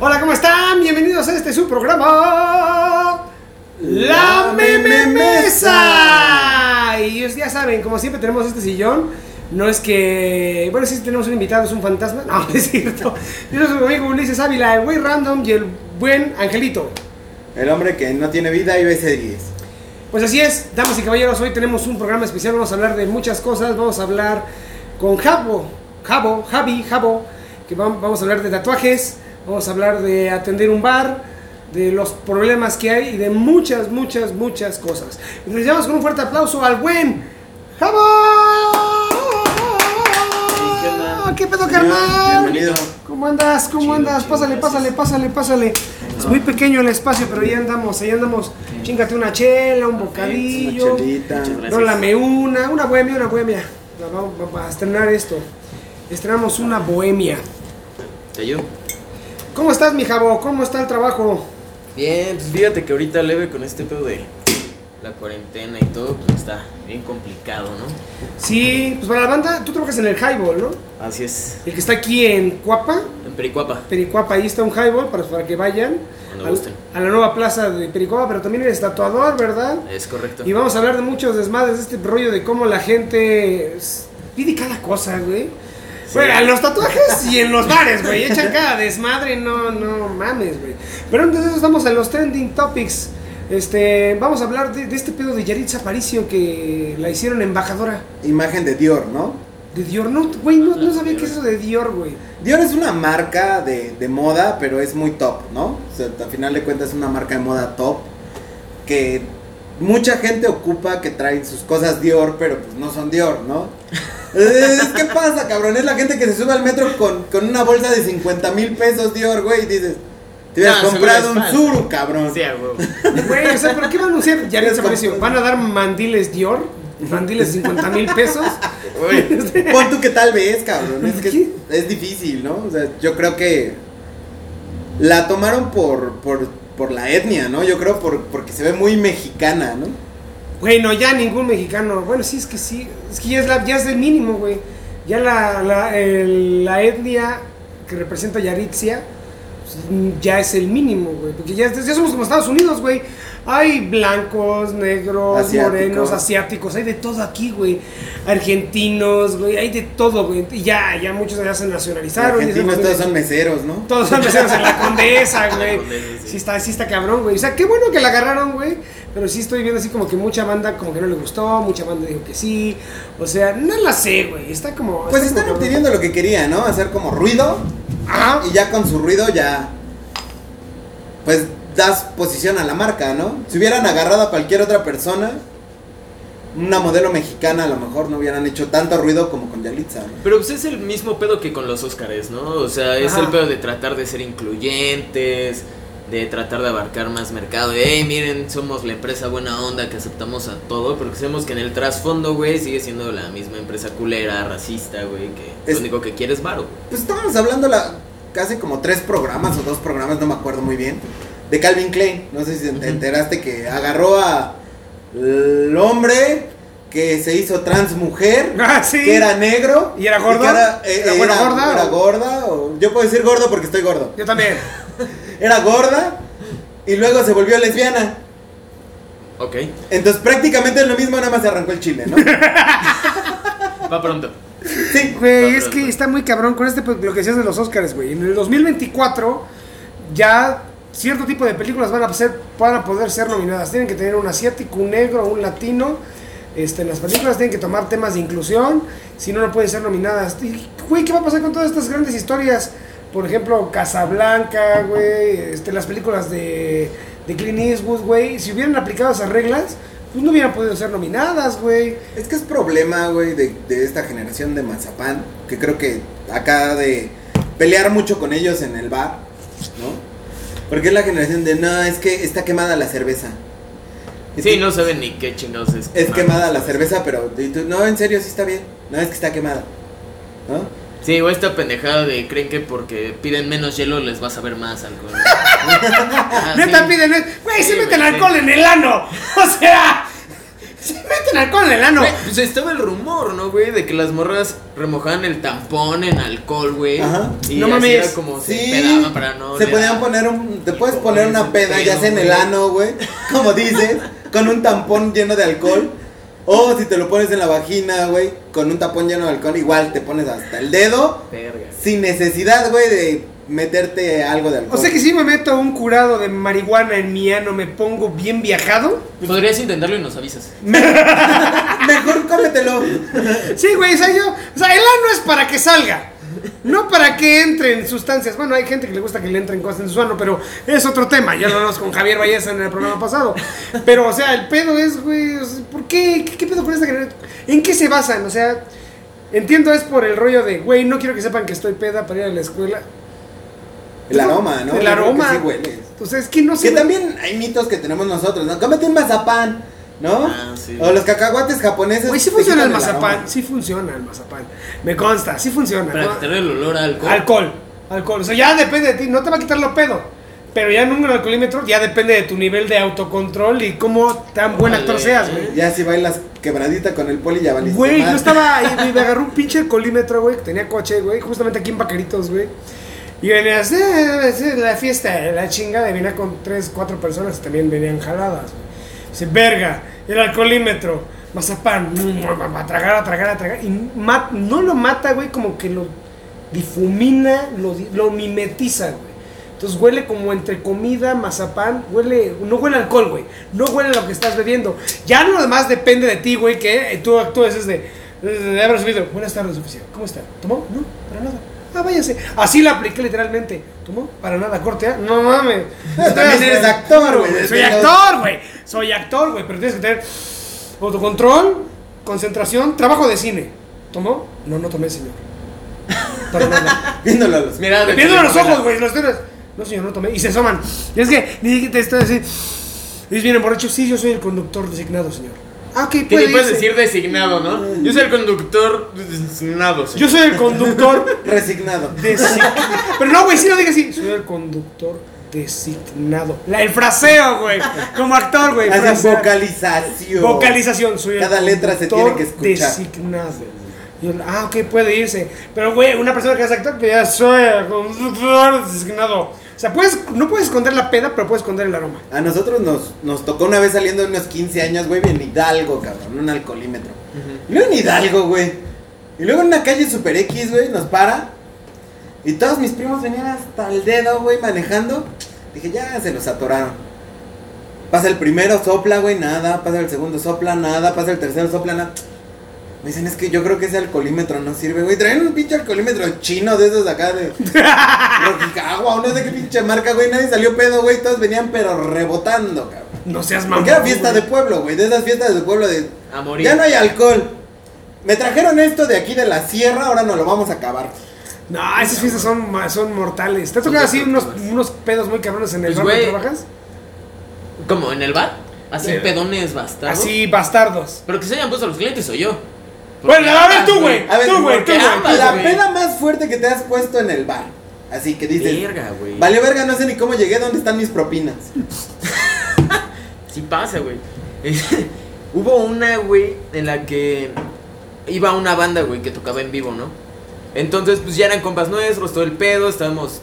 Hola, ¿cómo están? Bienvenidos a este su programa. La Meme Mesa. Y ellos ya saben, como siempre tenemos este sillón. No es que. Bueno, sí tenemos un invitado, es un fantasma. No, no es cierto. Yo soy su amigo Ulises Ávila, el güey random y el buen Angelito. El hombre que no tiene vida y ve series. Pues así es, damas y caballeros, hoy tenemos un programa especial, vamos a hablar de muchas cosas, vamos a hablar con Jabo, Jabo, Javi, Jabo, que vam- vamos a hablar de tatuajes, vamos a hablar de atender un bar, de los problemas que hay y de muchas, muchas, muchas cosas. Damos con un fuerte aplauso al buen Jabo. ¿qué pedo, carnal? Bienvenido. ¿Cómo andas? ¿Cómo Chido, andas? chido, pásale, pásale, pásale, pásale. Es muy pequeño el espacio, pero ya andamos, ahí andamos. Chingate una chela, un bocadillo. Una. Rólame una, una bohemia, una bohemia. Va- Vamos, vamos a estrenar esto. Estrenamos una bohemia. ¿Te ayudo? ¿Cómo estás, mi jabo? ¿Cómo está el trabajo? Bien, pues fíjate que ahorita leve con este pedo de la cuarentena y todo, pues está bien complicado, ¿no? Sí, pues para la banda, tú trabajas en el highball, ¿no? Así es, El que está aquí en Cuapa, en Pericuapa. Pericuapa, ahí está un highball para, para que vayan Cuando al- gusten. a la nueva plaza de Pericuapa, pero también eres tatuador, ¿verdad? Es correcto. Y vamos a hablar de muchos desmadres, de este rollo de cómo la gente pide cada cosa, güey. Bueno, en los tatuajes y en los bares, güey. Echan cada desmadre, no, no mames, güey. Pero antes de eso estamos en los trending topics. Este, vamos a hablar de, de este pedo de Yaritza Aparicio que la hicieron embajadora Imagen de Dior, ¿no? de Dior. No, güey, no, no sabía qué es eso de Dior, güey. Dior es una marca de, de moda, pero es muy top, ¿no? O sea, al final de cuentas es una marca de moda top que mucha gente ocupa que traen sus cosas Dior, pero pues no son Dior, ¿no? Es, ¿Qué pasa, cabrón? Es la gente que se sube al metro con, con una bolsa de 50 mil pesos Dior, güey, y dices, te hubieras No, comprado un. Zuru, cabrón. Sí, huevo. Güey, o sea, ¿pero qué va a Es Aparicio? como- ¿Van a dar mandiles Dior? ¿Mandiles de 50 mil pesos? Güey, Pon tú que tal vez, cabrón. Es que ¿Qué? es difícil, ¿no? O sea, yo creo que la tomaron por, por, por la etnia, ¿no? Yo creo por, porque se ve muy mexicana, ¿no? Bueno, ya ningún mexicano. Bueno, sí, es que sí. Es que ya es, la, ya es el mínimo, güey. Ya la, la, la etnia que representa Yaritzia pues, ya es el mínimo, güey. Porque ya, ya somos como Estados Unidos, güey. Hay blancos, negros, Asiáticos. morenos, asiáticos. Hay de todo aquí, güey. Argentinos, güey. Hay de todo, güey. Y ya, ya muchos ya se nacionalizaron. Argentinos todos son meseros, ¿no? todos son meseros en la condesa, güey. Sí. Está, sí está cabrón, güey. O sea, qué bueno que la agarraron, güey. Pero sí estoy viendo así como que mucha banda como que no le gustó, mucha banda dijo que sí. O sea, no la sé, güey. Está como. Pues está están como obteniendo lo que querían, ¿no? Hacer como ruido Ajá. y ya con su ruido ya pues das posición a la marca, ¿no? Si hubieran agarrado a cualquier otra persona, una modelo mexicana a lo mejor no hubieran hecho tanto ruido como con Yalitza, ¿no? Pero pues es el mismo pedo que con los Óscares, ¿no? O sea, es Ajá. el pedo de tratar de ser incluyentes, de tratar de abarcar más mercado. De, hey, miren, somos la empresa buena onda que aceptamos a todo, pero que sabemos que en el trasfondo, güey, sigue siendo la misma empresa culera, racista, güey, que Es- lo único que quiere es varo. Pues estábamos hablando la, casi como tres programas o dos programas, no me acuerdo muy bien, de Calvin Klein. No sé si te enteraste que agarró a el hombre que se hizo trans mujer, Ah, sí. que era negro. ¿Y era gordo? que era, eh, ¿Era era- gorda era o- gorda, o- yo puedo decir gordo porque estoy gordo. Yo también. Era gorda y luego se volvió lesbiana. Ok, Entonces prácticamente es lo mismo, nada más se arrancó el chile, ¿no? va pronto. sí. Güey, es que está muy cabrón con este, pues, lo que decías de los Oscars, güey. En el 2024 ya cierto tipo de películas van a, ser, van a poder ser nominadas. Tienen que tener un asiático, un negro, un latino. Este, las películas tienen que tomar temas de inclusión, si no, no pueden ser nominadas. Y, güey, ¿qué va a pasar con todas estas grandes historias? Por ejemplo, Casablanca, güey, este, las películas de, de Clint Eastwood, güey. Si hubieran aplicado esas reglas, pues no hubieran podido ser nominadas, güey. Es que es problema, güey, de, de esta generación de Mazapán, que creo que acaba de pelear mucho con ellos en el bar, ¿no? Porque es la generación de, no, es que está quemada la cerveza. Es Sí, que no saben ni qué chingados es. Es quemada la cerveza, pero tú, no, en serio, sí está bien. No, es que está quemada, ¿no? Sí, o esta pendejada de creen que porque piden menos hielo les vas a ver más alcohol. Ah, Neta sí. piden, güey, se Sí, meten güey, alcohol sí. en el ano. O sea, Se meten alcohol en el ano. Güey, pues estaba el rumor, ¿no, güey? De que las morras remojaban el tampón en alcohol, güey. Ajá. Y No así mames. era como se Sí, pedaban para no. se podían poner un, te puedes poner una peda pedo, ya sea en el ano, güey, como dices, con un tampón lleno de alcohol. O si te lo pones en la vagina, güey, con un tapón lleno de alcohol, igual te pones hasta el dedo, Verga. sin necesidad, güey, de meterte algo de O alcohol. sea que si me meto un curado de marihuana en mi ano, me pongo bien viajado. Podrías intentarlo y nos avisas. Mejor cómetelo. Sí, güey, o sea, yo, o sea, el ano es para que salga. No para que entren sustancias. Bueno, hay gente que le gusta que le entren cosas en su ano, pero es otro tema. Ya lo hablamos con Javier Valleza en el programa pasado. Pero, o sea, el pedo es, güey, o sea, ¿por qué? ¿Qué, qué pedo con esta generación? ¿En qué se basan? O sea, entiendo es por el rollo de, güey, no quiero que sepan que estoy peda para ir a la escuela. El aroma, ¿no? El aroma. Sí hueles. Sea, es que no sé. Que también hay mitos que tenemos nosotros, ¿no? Cómete un mazapán, ¿no? Ah, sí. O los cacahuates japoneses. Güey, sí funciona el mazapán. aroma. Sí funciona el mazapán. Me consta, sí funciona. Para ¿no? quitarle el olor a alcohol. Alcohol, alcohol. O sea, ya depende de ti, no te va a quitar lo pedo. Pero ya en un alcoholímetro ya depende de tu nivel de autocontrol y cómo tan buen actor seas, güey. Ya si bailas quebradita con el poli ya valiste Güey, yo estaba ahí, güey, me agarró un pinche alcoholímetro, güey, que tenía coche, güey, justamente aquí en Vaqueritos, güey. Y venía así, eh, la fiesta, la chingada, y venía con tres, cuatro personas que también venían jaladas. Dice, verga, el alcoholímetro, mazapán, mm, a tragar, a tragar, a tragar. Y ma- no lo mata, güey, como que lo difumina, lo, lo mimetiza, güey. Entonces huele como entre comida, mazapán, huele, no huele alcohol, güey. No huele lo que estás bebiendo. Ya lo demás depende de ti, güey, que eh, tú actúes desde, desde subido. Buenas tardes, oficial. ¿Cómo está? ¿Tomó? No, para nada. Ah, váyase. Así la apliqué literalmente. ¿Tomó? Para nada, corte. ¿ah? No mames. También eres actor, güey. Soy actor, güey. Soy actor, güey. Pero tienes que tener autocontrol, concentración, trabajo de cine. ¿Tomó? No, no tomé, señor. Para nada. Viéndolo a los. Mira, de Viendo los ojos, güey, los tienes. No, señor, no tomé. Y se asoman. Y es que, ni te estoy así. Y vienen borrachos. Sí, yo soy el conductor designado, señor. Ah, Que puede ni puedes decir designado, ¿no? Yo soy el conductor designado. señor. Yo soy el conductor Resignado. designado. Pero no, güey, sí lo digas así. Soy el conductor designado. La, el fraseo, güey. Como actor, güey. Hacen vocalización. Vocalización, soy el Cada letra se conductor tiene que escuchar. Designado. Y ah, ok, puede irse. Pero, güey, una persona que hace actor, que ya soy el conductor designado. O sea, puedes, no puedes esconder la peda, pero puedes esconder el aroma. A nosotros nos, nos tocó una vez saliendo de unos 15 años, güey, en Hidalgo, cabrón, un alcoholímetro. Y luego en Hidalgo, güey. Y luego en una calle super X, güey, nos para. Y todos mis primos venían hasta el dedo, güey, manejando. Dije, ya se los atoraron. Pasa el primero, sopla, güey, nada. Pasa el segundo, sopla, nada. Pasa el tercero, sopla, nada. Me dicen, es que yo creo que ese alcoholímetro no sirve, güey. Traen un pinche alcoholímetro chino de esos acá de Rojicagua o no sé qué pinche marca, güey. Nadie salió pedo, güey. Todos venían pero rebotando, cabrón. No seas mamón. Porque era fiesta güey. de pueblo, güey. De esas fiestas de pueblo de. A morir. Ya no hay alcohol. Me trajeron esto de aquí de la sierra, ahora no lo vamos a acabar. No, esas fiestas son, son mortales. ¿Te ha Son tocado así unos, unos pedos muy cabrones en el Pues, bar donde güey. trabajas? ¿Cómo? ¿En el bar? Así pedones bastardos. Así, bastardos. Pero que se hayan puesto los clientes o yo. Bueno, a ver tú, güey. A ver, Tú, güey, La güey. peda más fuerte que te has puesto en el bar. Así que dices. Verga, güey. Vale, verga, no sé ni cómo llegué, ¿dónde están mis propinas? Sí pasa, güey. Hubo una, güey, en la que iba una banda, güey, que tocaba en vivo, ¿no? Entonces, pues ya eran compas nuestros, todo el pedo, estábamos,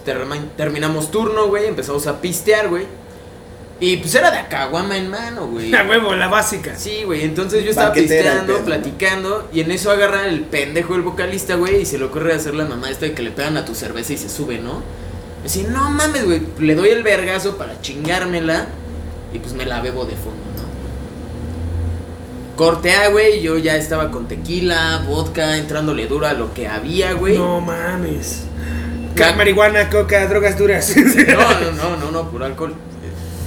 terminamos turno, güey, empezamos a pistear, güey. Y pues era de caguama en mano, güey. A huevo, la básica. Sí, güey, entonces yo estaba pisteando, platicando, y en eso agarra el pendejo el vocalista, güey, y se le ocurre hacer la mamá esta de que le pegan a tu cerveza y se sube, ¿no? Así, no mames, güey, le doy el vergazo para chingármela, y pues me la bebo de fondo, ¿no? Corte A, güey, yo ya estaba con tequila, vodka, entrándole duro a lo que había, güey. No mames. Ca- Marihuana, coca, drogas duras. No, no, no, no, no, puro alcohol.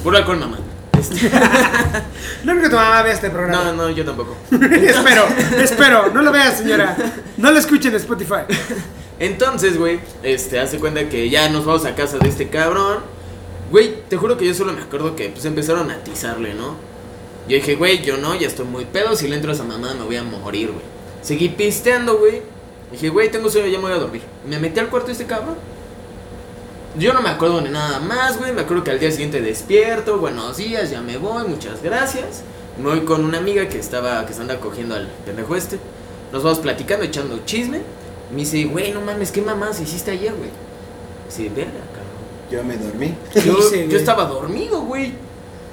Puro alcohol, mamá. Este, No creo que tu mamá vea este no, programa. no, yo tampoco. espero, espero. No lo veas, señora. No lo escuchen en Spotify. Entonces, güey, este, hace cuenta que ya nos vamos a casa de este cabrón. Güey, te juro que yo solo me acuerdo que pues empezaron a atizarle, ¿no? Yo dije, güey, yo no, ya estoy muy pedo, si le entro a esa mamá me voy a morir, güey. Seguí pisteando, güey. Dije, güey, tengo sueño, ya me voy a dormir. Me metí al cuarto de este cabrón. Yo no me acuerdo de nada más, güey. Me acuerdo que al día siguiente despierto, buenos días, ya me voy, muchas gracias. Me voy con una amiga que estaba, que se anda cogiendo al pendejo este. Nos vamos platicando, echando chisme. Me dice, güey, no mames, ¿qué mamás hiciste ayer, güey? Dice, verga, cabrón. Yo me dormí. ¿Qué Yo, yo estaba dormido, güey.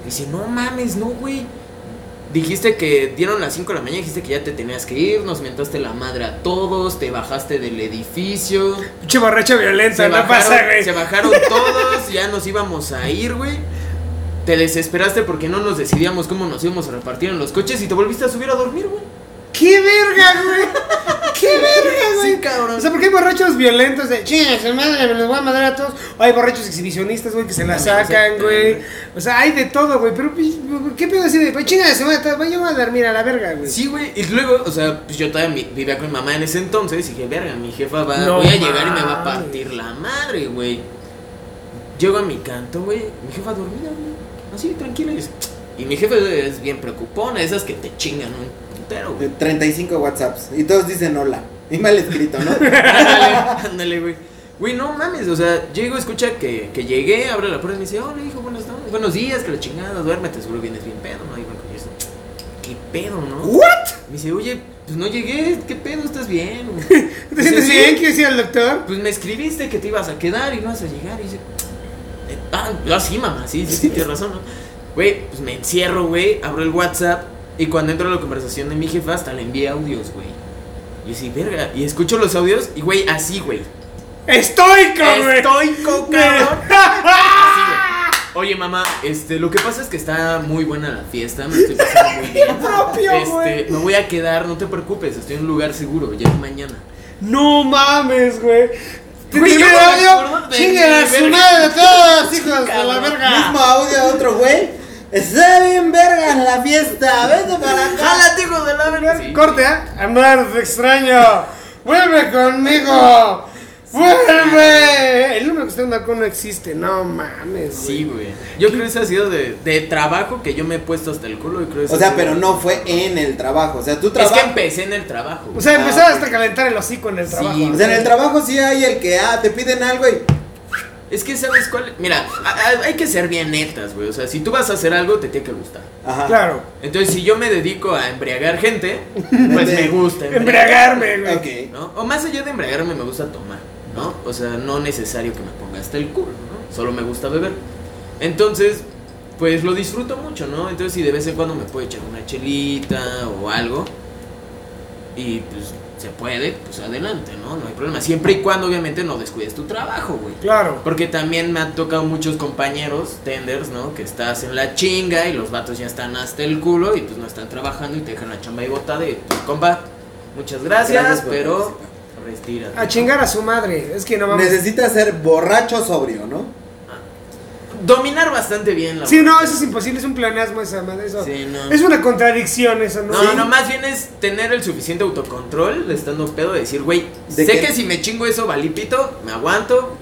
Dice, no mames, no, güey. Dijiste que dieron las 5 de la mañana, dijiste que ya te tenías que ir, nos mentaste la madre a todos, te bajaste del edificio. Pinche borracha violenta, Se no bajaron, pasa, güey. se bajaron todos, ya nos íbamos a ir, güey. Te desesperaste porque no nos decidíamos cómo nos íbamos a repartir en los coches y te volviste a subir a dormir, güey. ¡Qué verga, güey! ¡Qué verga, güey! Sí, cabrón. O sea, porque hay borrachos violentos de chingas, madre, me los voy a madre a todos. O hay borrachos exhibicionistas, güey, que se la sacan, güey. O sea, hay de todo, güey. Pero, pues, ¿qué pedo así de, pues chingas, madre, yo voy a dormir a la verga, güey? Sí, güey. Y luego, o sea, pues yo todavía vi- vivía con mi mamá en ese entonces y dije, verga, mi jefa va, No voy a llegar y me va a partir la madre, güey. Llego a mi canto, güey, mi jefa dormida, güey. Así, tranquila. Y, y mi jefa es bien preocupona, esas que te chingan un putero, güey. 35 WhatsApps. Y todos dicen hola. Y mal escrito, ¿no? ándale, ándale, güey. Güey, no mames, o sea, llego, escucha que, que llegué, abre la puerta y me dice, hola, hijo, buenas noches, buenos días, que la chingada, duérmete, seguro vienes bien pedo, ¿no? Y bueno, yo estoy, ¿qué pedo, no? ¿What? Me dice, oye, pues no llegué, ¿qué pedo? ¿Estás bien? ¿Te sientes "Sí". bien? ¿Quieres ir al doctor? Pues me escribiste que te ibas a quedar y no vas a llegar. Y dice, "Eh, ah, ah, sí, mamá, sí, sí, sí, tienes razón, ¿no? Güey, pues me encierro, güey, abro el WhatsApp y cuando entro a la conversación de mi jefa hasta le envié audios, güey. Y así, verga, y escucho los audios y, güey, así, güey. ¡Estoico, güey! Estoico, cabrón. Así, güey. Oye, mamá, este, lo que pasa es que está muy buena la fiesta, me estoy pasando muy bien. propio. Este, me voy a quedar, no te preocupes, estoy en un lugar seguro, ya es mañana. No mames, güey. ¿Te Güey, yo primer no me audio? acuerdo de ¡Chingue mi a su verga. madre a todos, hijos de la verga! Mismo audio de otro güey. Está bien verga en la fiesta. Vete para acá. ¡Jálate, hijo de la verga! Sí. Corte, ¿eh? Te extraño. ¡Vuelve conmigo! ¡Vuelve! El número que usted marcó no existe. No mames, güey. Sí, güey. Yo creo que ese ha sido de, de trabajo que yo me he puesto hasta el culo y creo O sea, pero no fue en el trabajo. O sea, tú Es que trabajas. empecé en el trabajo. O sea, Ah, empezaba ok. hasta a calentar el hocico en el Sí, trabajo. O sea, en el trabajo sí hay el que, ah, te piden algo y. Es que sabes cuál. Mira, a- a- hay que ser bien netas, güey. O sea, si tú vas a hacer algo, te tiene que gustar. Ajá. Claro. Entonces, si yo me dedico a embriagar gente, pues me gusta. Embriagarme, güey. Ok. ¿no? O más allá de embriagarme, me gusta tomar, ¿no? O sea, no necesario que me ponga hasta el culo, ¿no? Solo me gusta beber. Entonces, pues lo disfruto mucho, ¿no? Entonces, si de vez en cuando me puedo echar una chelita o algo, y pues se puede, pues adelante, ¿no? No hay problema. Siempre y cuando, obviamente, no descuides tu trabajo, güey. Claro. Porque también me han tocado muchos compañeros, tenders, ¿no? Que estás en la chinga y los vatos ya están hasta el culo y pues no están trabajando y te dejan la chamba ahí botada y pues, compa, muchas gracias, pero participar. retírate. A chingar a su madre. Es que no vamos. Necesitas ser borracho sobrio, ¿no? Dominar bastante bien la Sí, no, eso es imposible. Es un pleonasmo esa madre. Eso. Sí, no. Es una contradicción eso, ¿no? No, no, más bien es tener el suficiente autocontrol, estando pedo, de decir, güey, ¿De sé qué? que si me chingo eso, valipito, me aguanto,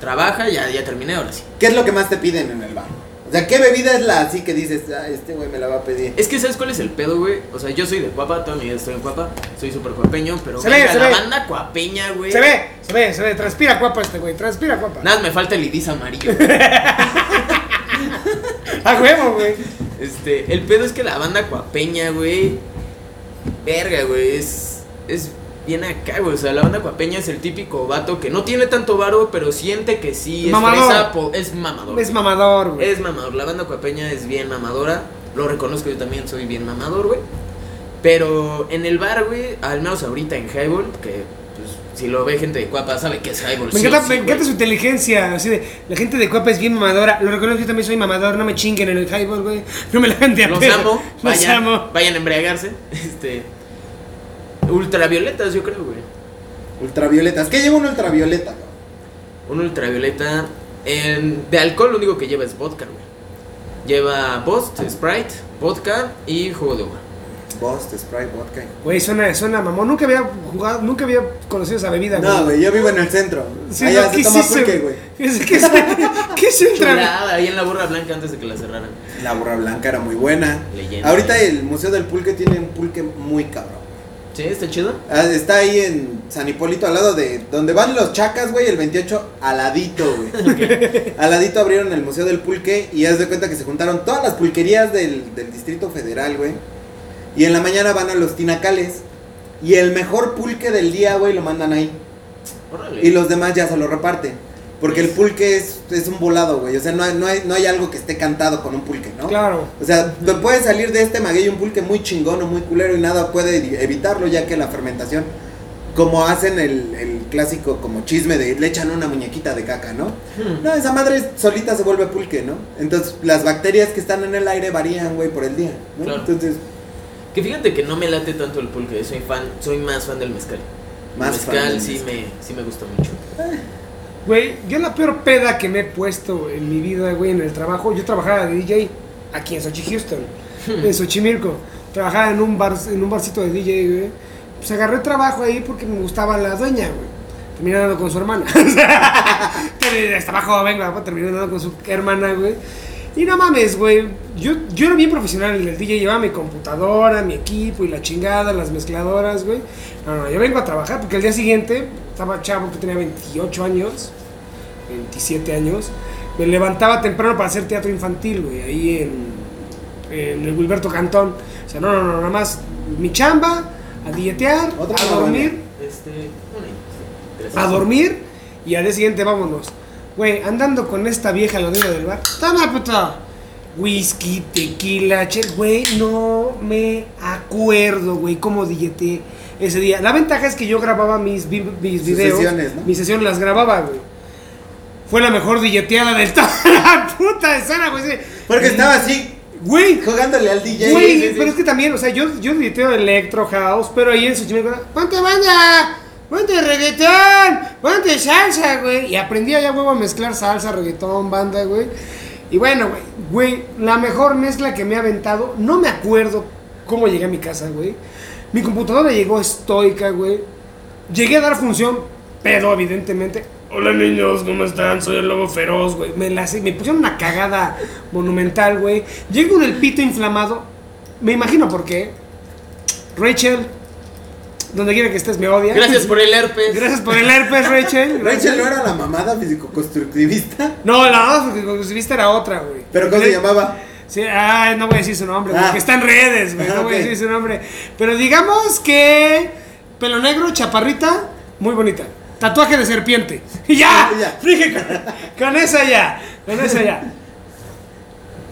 trabaja, ya, ya terminé, ahora sí. ¿Qué es lo que más te piden en el bar? O sea, ¿qué bebida es la así que dices, ah, este güey me la va a pedir? Es que, ¿sabes cuál es el pedo, güey? O sea, yo soy de Cuapa, toda mi vida estoy en Cuapa, soy súper cuapeño, pero Se ve, se la ve. banda cuapeña, güey. Se ve, se ve, se ve. Transpira guapa este güey. Transpira guapa. Nada, me falta el iris amarillo. A huevo, güey. este, el pedo es que la banda cuapeña, güey, verga, güey, es, es bien acá, güey. O sea, la banda cuapeña es el típico vato que no tiene tanto varo, pero siente que sí es Mamador. fresa, es mamador. Es mamador, güey. Es mamador, la banda cuapeña es bien mamadora. Lo reconozco, yo también soy bien mamador, güey. Pero en el bar, güey, al menos ahorita en Highball, que pues, si lo ve gente de Cuapa sabe que es Highball. Me sí encanta, sí, me encanta su inteligencia, así de, la gente de Cuapa es bien mamadora, lo reconozco, yo también soy mamador, no me chinguen en el highball, güey, no me la de a Los pedo. amo, los vayan, vayan a embriagarse. Este. Ultravioletas, yo creo, güey. Ultravioletas. ¿Qué lleva un ultravioleta? Un ultravioleta. en- de alcohol, lo único que lleva es vodka, güey. Lleva Bost, Sprite, vodka y jugo de uva. Bost, Sprite, vodka. Güey, suena, suena mamón, nunca había jugado, nunca había conocido esa bebida, No, güey, yo vivo en el centro. Sí, Allá no, se ¿qué toma pulque, güey? güey. ¿Qué es, qué es, qué es ultra? Chulada, ahí en la borra blanca antes de que la cerraran. La burra blanca era muy buena. Leyenda. Ahorita el Museo del Pulque tiene un pulque muy cabrón. Sí, está chido. Ah, Está ahí en San Hipólito, al lado de donde van los chacas, güey, el 28, aladito, güey. Aladito abrieron el Museo del Pulque y haz de cuenta que se juntaron todas las pulquerías del, del Distrito Federal, güey. Y en la mañana van a los tinacales. Y el mejor pulque del día, güey, lo mandan ahí. Órale. Y los demás ya se lo reparten. Porque el pulque es, es un volado, güey. O sea, no hay, no, hay, no hay algo que esté cantado con un pulque, ¿no? Claro. O sea, te puede salir de este maguey un pulque muy chingón o muy culero y nada puede evitarlo ya que la fermentación, como hacen el, el clásico como chisme de le echan una muñequita de caca, ¿no? Hmm. No, esa madre solita se vuelve pulque, ¿no? Entonces las bacterias que están en el aire varían, güey, por el día, ¿no? Claro. Entonces, Que fíjate que no me late tanto el pulque, soy fan, soy más fan del mezcal. Más el fan mezcal sí mezcal. me, sí me gusta mucho. Güey, yo la peor peda que me he puesto en mi vida, güey, en el trabajo, yo trabajaba de DJ aquí en Sochi, Houston, en Xochimilco. Trabajaba en un bar, en un barcito de DJ, güey. Pues agarré trabajo ahí porque me gustaba la dueña, güey. Terminé dando con su hermana. Estaba joven, güey, terminé dando con su hermana, güey. Y no mames, güey. Yo, yo era bien profesional en el DJ, llevaba mi computadora, mi equipo y la chingada, las mezcladoras, güey. No, no, yo vengo a trabajar porque el día siguiente estaba chavo que tenía 28 años, 27 años. Me levantaba temprano para hacer teatro infantil, güey, ahí en, en el Wilberto Cantón. O sea, no, no, no, nada más mi chamba, a Otra a dormir, Este, a dormir y al día siguiente vámonos. Güey, andando con esta vieja la orilla del bar. Toma, puta. Whisky, tequila, che, güey, no me acuerdo, güey, cómo dieté ese día. La ventaja es que yo grababa mis, vi- mis videos. sesiones, ¿no? Mis sesiones las grababa, güey. Fue la mejor dilleteada del toda la puta escena, güey. sí. porque estaba así Güey, jugándole al DJ. Güey, sí, sí, sí. pero es que también, o sea, yo, yo editeo electro house, pero ahí en Xochimilco, ponte banda, ponte reggaetón, ponte salsa, güey. Y aprendí allá, huevo, a mezclar salsa, reggaetón, banda, güey. Y bueno, güey, güey, la mejor mezcla que me ha aventado, no me acuerdo cómo llegué a mi casa, güey. Mi computadora llegó estoica, güey. Llegué a dar función, pero evidentemente. Hola niños, ¿cómo están? Soy el lobo feroz, güey. Me, la, me pusieron una cagada monumental, güey. Llego con el pito inflamado. Me imagino por qué. Rachel, donde quiera que estés, me odia. Gracias por el herpes. Gracias por el herpes, Rachel. Rachel no era la mamada físico-constructivista, No, la porque viste era otra, güey. pero ¿cómo se llamaba? Sí, ay, no voy a decir su nombre, Ah. porque está en redes, güey. Ah, No voy a decir su nombre. Pero digamos que. Pelo negro, chaparrita, muy bonita. Tatuaje de serpiente. Y ya. Ya. Dije, con, con esa ya. Con esa ya.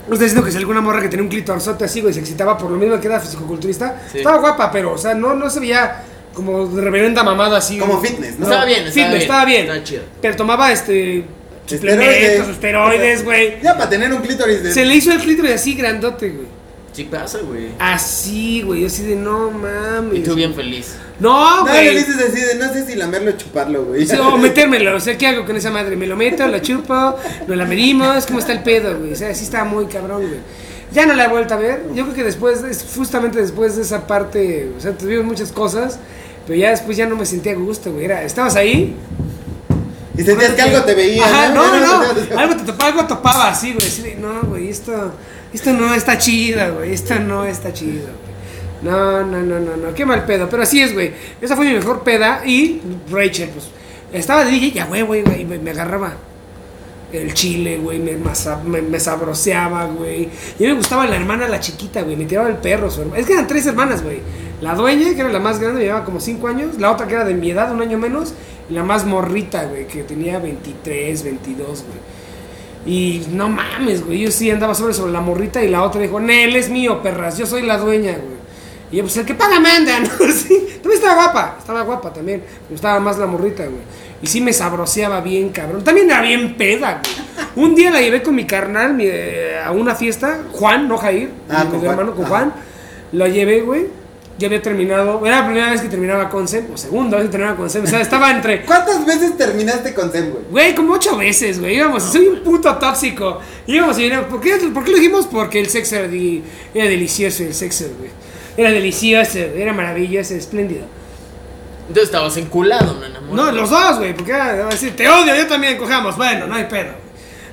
No estoy diciendo que si alguna morra que tenía un clitorzote así, güey, se excitaba por lo mismo que era fisicoculturista. Sí. Estaba guapa, pero, o sea, no, no se veía como de reverenda mamada así. Como fitness, ¿no? Estaba bien, estaba Fitness, bien. estaba bien. Estaba chido. Pero tomaba este. Esteroides. Suplementos, esteroides, güey. Ya para tener un clítoris de... Se le hizo el clítoris así grandote, güey. Sí pasa, güey. Así, güey. Yo así de no mames. Y tú bien feliz. No, No, le güey. dices así de no sé si lamerlo o chuparlo, güey. Sí, o metérmelo, o sea, ¿qué hago con esa madre? ¿Me lo meto, lo chupo, nos la medimos? ¿Cómo está el pedo, güey? O sea, sí estaba muy cabrón, güey. Ya no la he vuelto a ver. Yo creo que después, es justamente después de esa parte, o sea, tuvimos muchas cosas, pero ya después ya no me sentía a gusto, güey. Era, ¿Estabas ahí? Y sentías que algo te veía, Ajá, no, no, sentías- no. Algo te topaba, algo topaba así, güey. Así de, no, güey, esto, esto no está chido, güey. Esto no está chido. No, no, no, no, no. Qué mal pedo. Pero así es, güey. Esa fue mi mejor peda. Y Rachel, pues, estaba de DJ y a güey, güey, güey. Me, agarraba el chile, güey. Me, me, sabroseaba, güey. Y me gustaba la hermana, la chiquita, güey. Me tiraba el perro, su hermana. Es que eran tres hermanas, güey. La dueña, que era la más grande, llevaba como cinco años. La otra, que era de mi edad, un año menos. Y la más morrita, güey, que tenía 23, 22, güey. Y no mames, güey. Yo sí andaba sobre, sobre la morrita y la otra dijo, Nel, es mío, perras. Yo soy la dueña, güey. Y yo, pues el que paga manda, ¿no? Sí. También estaba guapa. Estaba guapa también. Me gustaba más la morrita, güey. Y sí me sabroseaba bien, cabrón. También era bien peda, güey. Un día la llevé con mi carnal mi, eh, a una fiesta. Juan, no Jair. Ah, mi con mi Juan. hermano, con Ajá. Juan. La llevé, güey. Ya había terminado. Era la primera vez que terminaba con Sem. O segunda vez que terminaba con Sem. O sea, estaba entre. ¿Cuántas veces terminaste con Zen, güey? Güey, como ocho veces, güey. Íbamos, soy un puto tóxico. Íbamos y. ¿Por qué, ¿Por qué lo dijimos? Porque el sexo era, di- era delicioso, el sexo, güey. Era delicioso, era maravilloso, espléndido. Entonces estabas enculado, no enamorado. No, los dos, güey, porque era- era decir, te odio, yo también cojamos. Bueno, no hay pedo. güey.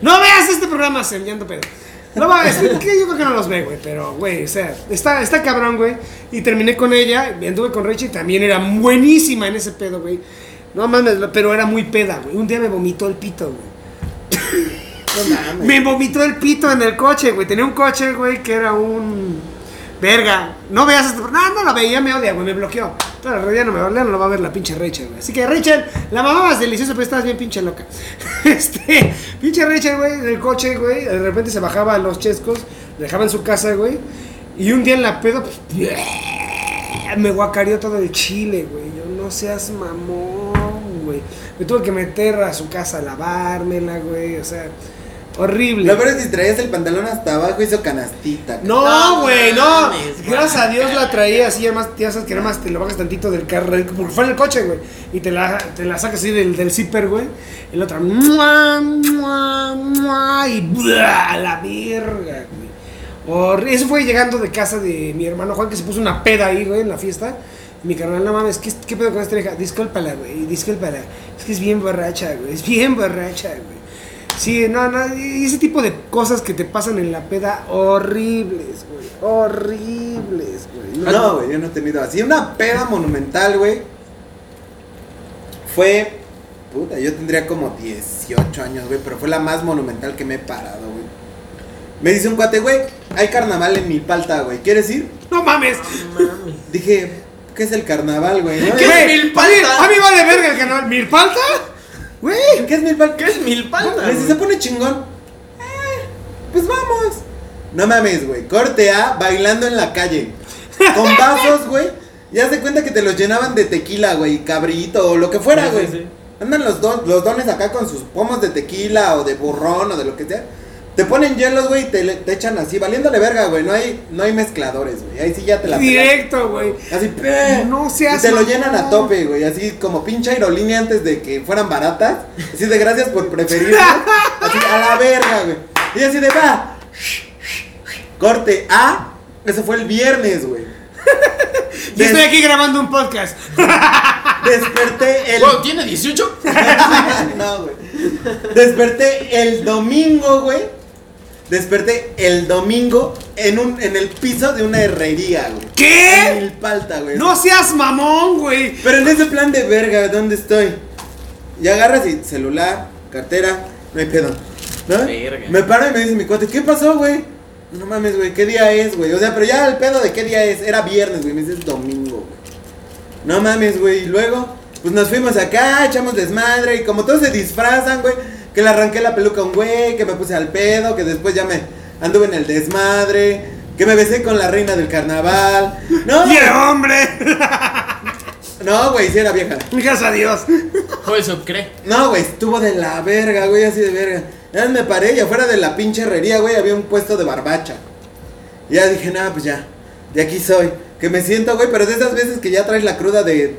No veas este programa, Sem, ya ando pedo. No mames, que yo creo que no los ve, güey, pero, güey, o sea, está, está cabrón, güey. Y terminé con ella, anduve con Rachel, también era buenísima en ese pedo, güey. No mames, pero era muy peda, güey. Un día me vomitó el pito, güey. No mames. Me vomitó el pito en el coche, güey. Tenía un coche, güey, que era un. Verga. No veas esto. No, no la veía, me odia, güey. Me bloqueó. Pero en realidad no me odia, no lo va a ver la pinche Rachel, güey. Así que Rachel, la mamá es deliciosa, pero estabas bien pinche loca. Este. Pinche Rachel, güey, en el coche, güey. De repente se bajaba a los chescos, le dejaba en su casa, güey. Y un día en la pedo, pues. Me guacareó todo el chile, güey. Yo no seas mamón, güey. Me tuve que meter a su casa a lavármela, güey. O sea, horrible. Lo peor es que si traías el pantalón hasta abajo hizo canastita. No, No güey, no. mames, Gracias a. Dios la traía así, además, ya sabes que nada más te lo bajas tantito del carro, porque fue en el coche, güey. Y te la, te la sacas así del, del zipper, güey. Y la otra, ¡mua, mua, mua! Y ¡bua! la verga, güey. Eso fue llegando de casa de mi hermano Juan, que se puso una peda ahí, güey, en la fiesta. Mi carnal, no mames, ¿qué, qué pedo con esta vieja? Discúlpala, güey, discúlpala. Es que es bien borracha, güey, es bien borracha, güey. Sí, no, no, y ese tipo de cosas que te pasan en la peda horribles, güey. Horribles, güey. No, güey, yo no he tenido así. Una peda monumental, güey. Fue. Puta, yo tendría como 18 años, güey. Pero fue la más monumental que me he parado, güey. Me dice un cuate, güey. Hay carnaval en Milpalta, güey. ¿Quieres ir? No mames. Mami. Dije, ¿qué es el carnaval, güey? ¿no? ¿Qué es Milpalta? A mí, a mí vale verga el canal. ¿Milpalta? Güey. ¿Qué es Milpalta? ¿Qué es milpalta? Le dice, se pone chingón. Eh, pues vamos. No mames, güey. Corte A, bailando en la calle. Con vasos, güey. Ya se cuenta que te los llenaban de tequila, güey. Cabrito o lo que fuera, Sí, güey. sí, sí. Andan los, don- los dones acá con sus pomos de tequila o de burrón o de lo que sea. Te ponen hielos, güey, y te, te echan así, valiéndole verga, güey. No hay, no hay mezcladores, güey. Ahí sí ya te la. Directo, güey. Así, ¡pe! No Y seas te lo llenan a tope, güey. Así como pinche aerolínea antes de que fueran baratas. Así de gracias por preferirme. Así a la verga, güey. Y así de va. Corte A. Eso fue el viernes, güey. Yo Des- estoy aquí grabando un podcast. Desperté el. Wow, ¿tiene 18? no, güey. Desperté el domingo, güey. Desperté el domingo en un en el piso de una herrería, güey. En ¿Qué? Milpalta, güey. No seas mamón, güey. Pero en ese plan de verga, ¿dónde estoy? Y agarras y celular, cartera, no hay pedo. ¿No? Verga. Me paro y me dice mi cuate, ¿qué pasó, güey? No mames, güey, ¿qué día es, güey? O sea, pero ya el pedo de qué día es, era viernes, güey, me dice es domingo, güey. No mames, güey, y luego, pues nos fuimos acá, echamos desmadre, y como todos se disfrazan, güey, que le arranqué la peluca a un güey, que me puse al pedo, que después ya me anduve en el desmadre, que me besé con la reina del carnaval. No, ¡Y hombre! no, güey, si era vieja. Gracias a Dios. Eso cree. No, güey, estuvo de la verga, güey, así de verga. Ya me paré y afuera de la pinche herrería, güey, había un puesto de barbacha. Y ya dije, nada, pues ya, de aquí soy. Que me siento, güey, pero de esas veces que ya traes la cruda de,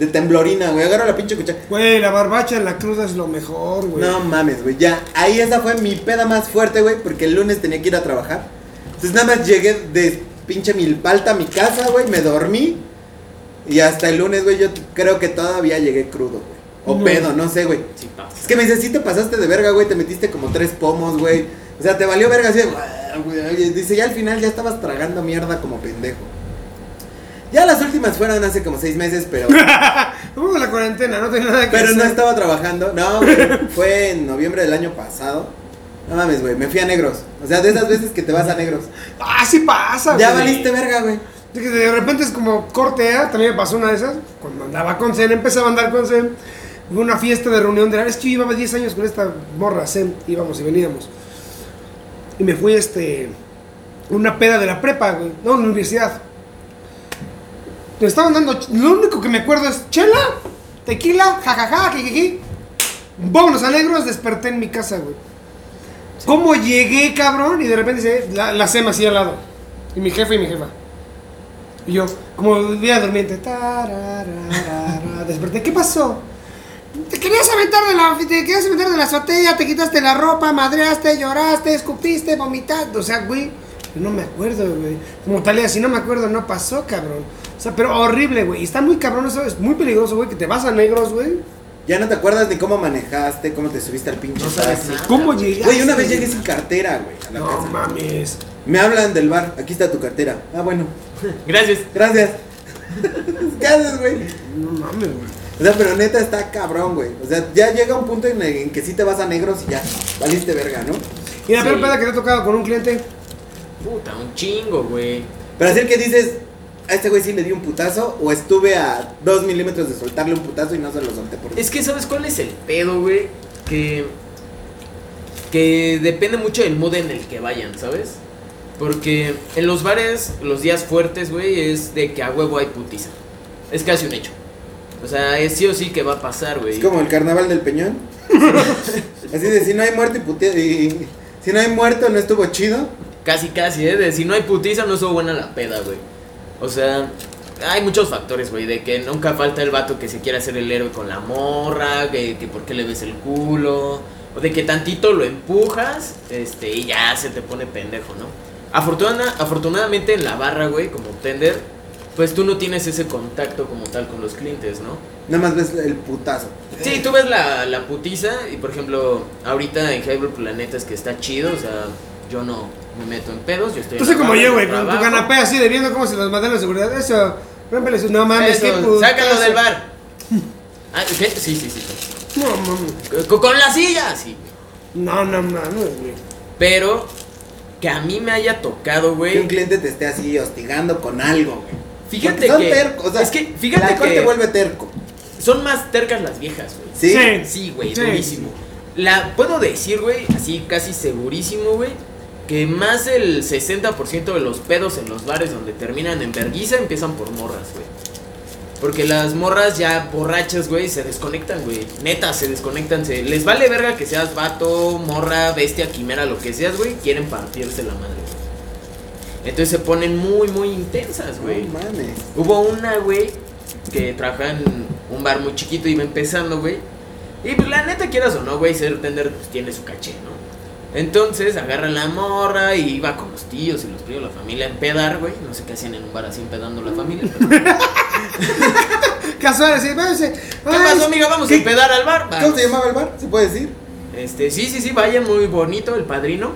de temblorina, güey. Agarro la pinche cuchara. Güey, la barbacha en la cruda es lo mejor, güey. No mames, güey, ya. Ahí esa fue mi peda más fuerte, güey, porque el lunes tenía que ir a trabajar. Entonces nada más llegué de pinche milpalta a mi casa, güey, me dormí. Y hasta el lunes, güey, yo creo que todavía llegué crudo, güey. O No. pedo, no sé, güey. Sí, pasa. Es que me dice, sí te pasaste de verga, güey, te metiste como tres pomos, güey. O sea, te valió verga así de, "Guau, güey". Dice, ya al final ya estabas tragando mierda como pendejo. Ya las últimas fueron hace como seis meses, pero, Vamos a la cuarentena, no tengo nada que pero no hacer. estaba trabajando. No, güey, fue en noviembre del año pasado. No mames, güey, me fui a negros. O sea, de esas veces que te vas a negros. Ah, sí pasa, Ya güey. valiste verga, güey. De de repente es como corte A, también me pasó una de esas. Cuando andaba con Zen, empezaba a andar con Zen. Hubo una fiesta de reunión de la. Es que yo llevaba 10 años con esta morra, Zen. Íbamos y veníamos. Y me fui este. Una peda de la prepa, güey. No, en la universidad. Me estaban dando. Lo único que me acuerdo es chela, tequila, jajaja, jijiji. Vámonos a negros, desperté en mi casa, güey. ¿Cómo llegué, cabrón? Y de repente dice, la, la SEM así al lado. Y mi jefe y mi jefa. Y yo, como día durmiente, desperté. ¿Qué pasó? Te querías aventar de la, te querías aventar de la azotea, te quitaste la ropa, madreaste, lloraste, escupiste, vomitaste. O sea, güey, no me acuerdo, güey. Como tal, si no me acuerdo, no pasó, cabrón. O sea, pero horrible, güey. Y está muy cabrón eso, es muy peligroso, güey, que te vas a negros, güey. Ya no te acuerdas ni cómo manejaste, cómo te subiste al pinche No sabes taxi. nada. ¿Cómo llegaste? Güey, una vez llegué sin cartera, güey, a la No casa. mames. Me hablan del bar, aquí está tu cartera. Ah, bueno, Gracias. gracias. ¿Qué haces, güey? No mames, güey. O sea, pero neta está cabrón, güey. O sea, ya llega un punto en el en que sí te vas a negros y ya, valiste verga, ¿no? Y la Sí. peor peda que te ha tocado con un cliente. Puta, un chingo, güey. Pero así que dices, a este güey sí le di un putazo o estuve a dos milímetros de soltarle un putazo y no se lo solté por Es que, ¿sabes cuál es el pedo, güey? Que. Que depende mucho del mood en el que vayan, ¿sabes? Porque en los bares, los días fuertes, güey, es de que a huevo hay putiza. Es casi un hecho. O sea, es sí o sí que va a pasar, güey. Es como el carnaval del peñón. Así de si no hay muerto y y si no hay muerto no estuvo chido. Casi, casi, ¿eh? De si no hay putiza, no estuvo buena la peda, güey. O sea, hay muchos factores, güey. De que nunca falta el vato que se quiere hacer el héroe con la morra, que, que por qué le ves el culo. O de que tantito lo empujas, este, y ya se te pone pendejo, ¿no? Afortuna- afortunadamente en la barra, güey, como tender, pues tú no tienes ese contacto como tal con los clientes, ¿no? Nada más ves el putazo. Sí, tú ves la, la putiza y por ejemplo, ahorita en Hybrid Planeta es que está chido, o sea, yo no me meto en pedos, yo estoy en Entonces la como yo, güey, con tu canapé así de viendo cómo se los mandan la seguridad. Eso, rómpele su no mames, Eso, qué puto. sácalo del bar. Ah, ¿qué? Sí, sí, sí. No mames. Con, con la silla, sí. güey. No, no mames, güey. Pero que a mí me haya tocado, Que un güey. cliente te esté así hostigando con algo, güey. Fíjate son que tercos, o sea, es que fíjate que te vuelve terco. son más tercas las viejas, güey. ¿Sí? Sí. Sí, güey, Sí. durísimo. La puedo decir, güey, así casi segurísimo, güey, que más del 60% de los pedos en los bares donde terminan en verguiza empiezan por morras, güey. Porque las morras ya borrachas, güey, se desconectan, güey. Neta, se desconectan. Se... Les vale verga que seas vato, morra, bestia, quimera, lo que seas, güey. Quieren partirse la madre, güey. Entonces se ponen muy, muy intensas, güey. No mames. Hubo una, güey, que trabajaba en un bar muy chiquito, iba empezando, güey. Y pues la neta, quieras o no, güey, ser tender pues tiene su caché, ¿no? Entonces agarra la morra y iba con los tíos y los primos, la familia a empedar, güey. No sé qué hacían en un bar así empedando la familia. pero- ¿Qué Casual, así, váyase. pasó, amiga? Vamos a ¿Qué? empedar al bar. ¿Cómo Va. se llamaba el bar? ¿Se puede decir? Este, sí, sí, sí, vayan, muy bonito, el padrino.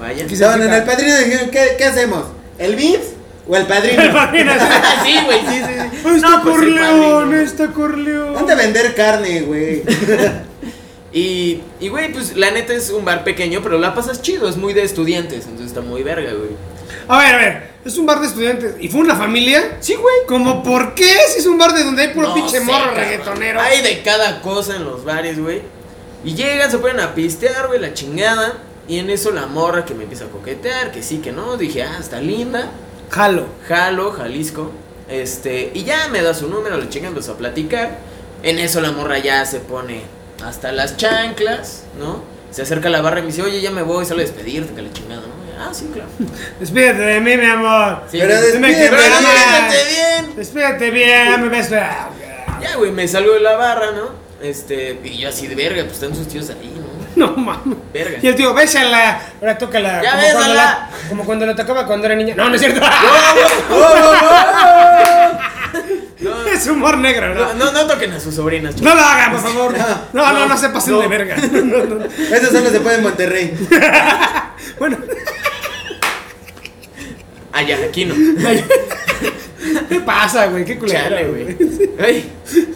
Vayan. Estaban en el padrino y dijeron, ¿qué, qué hacemos? ¿El Vips o el padrino? sí, güey, sí, sí, sí. Está No, pues, el Corleón, padrino. está Corleón. Han de vender carne, güey. Y, y, güey, pues la neta es un bar pequeño, pero la pasas chido, es muy de estudiantes, entonces está muy verga, güey. A ver, a ver, es un bar de estudiantes. ¿Y fue una familia? Sí, güey. ¿Como por qué? Si es un bar de donde hay puro No pinche sé, morro cabrón. reggaetonero. Hay de cada cosa en los bares, güey. Y llegan, se ponen a pistear, güey, la chingada. Y en eso la morra que me empieza a coquetear, que sí, que no. Dije, ah, está linda. Jalo. Jalo, Jalisco. Este, y ya me da su número, le chingan, empezó a platicar. En eso la morra ya se pone hasta las chanclas, ¿no? Se acerca a la barra y me dice, oye, ya me voy, sale a despedirte, que la chingada, ¿no? Ah, sí, claro. Despídete de mí, mi amor. Sí, Pero despídete, bien. Despídete bien, me ves. Ya, güey, me salgo de la barra, ¿no? Este, y yo así de verga, pues están sus tíos ahí, ¿no? No mames. Verga. Y el tío, bésala. Ahora tócala. Ya como, bésala. cuando la, como cuando la tocaba cuando era niña. No, no es cierto. No, es humor negro, no, ¿no? toquen a sus sobrinas, No lo hagan, por favor. No, no, no, no, se pasen de verga. Eso solo se puede en Monterrey. Bueno, Allá, aquí no. ¿qué pasa, güey? Qué güey. Ay,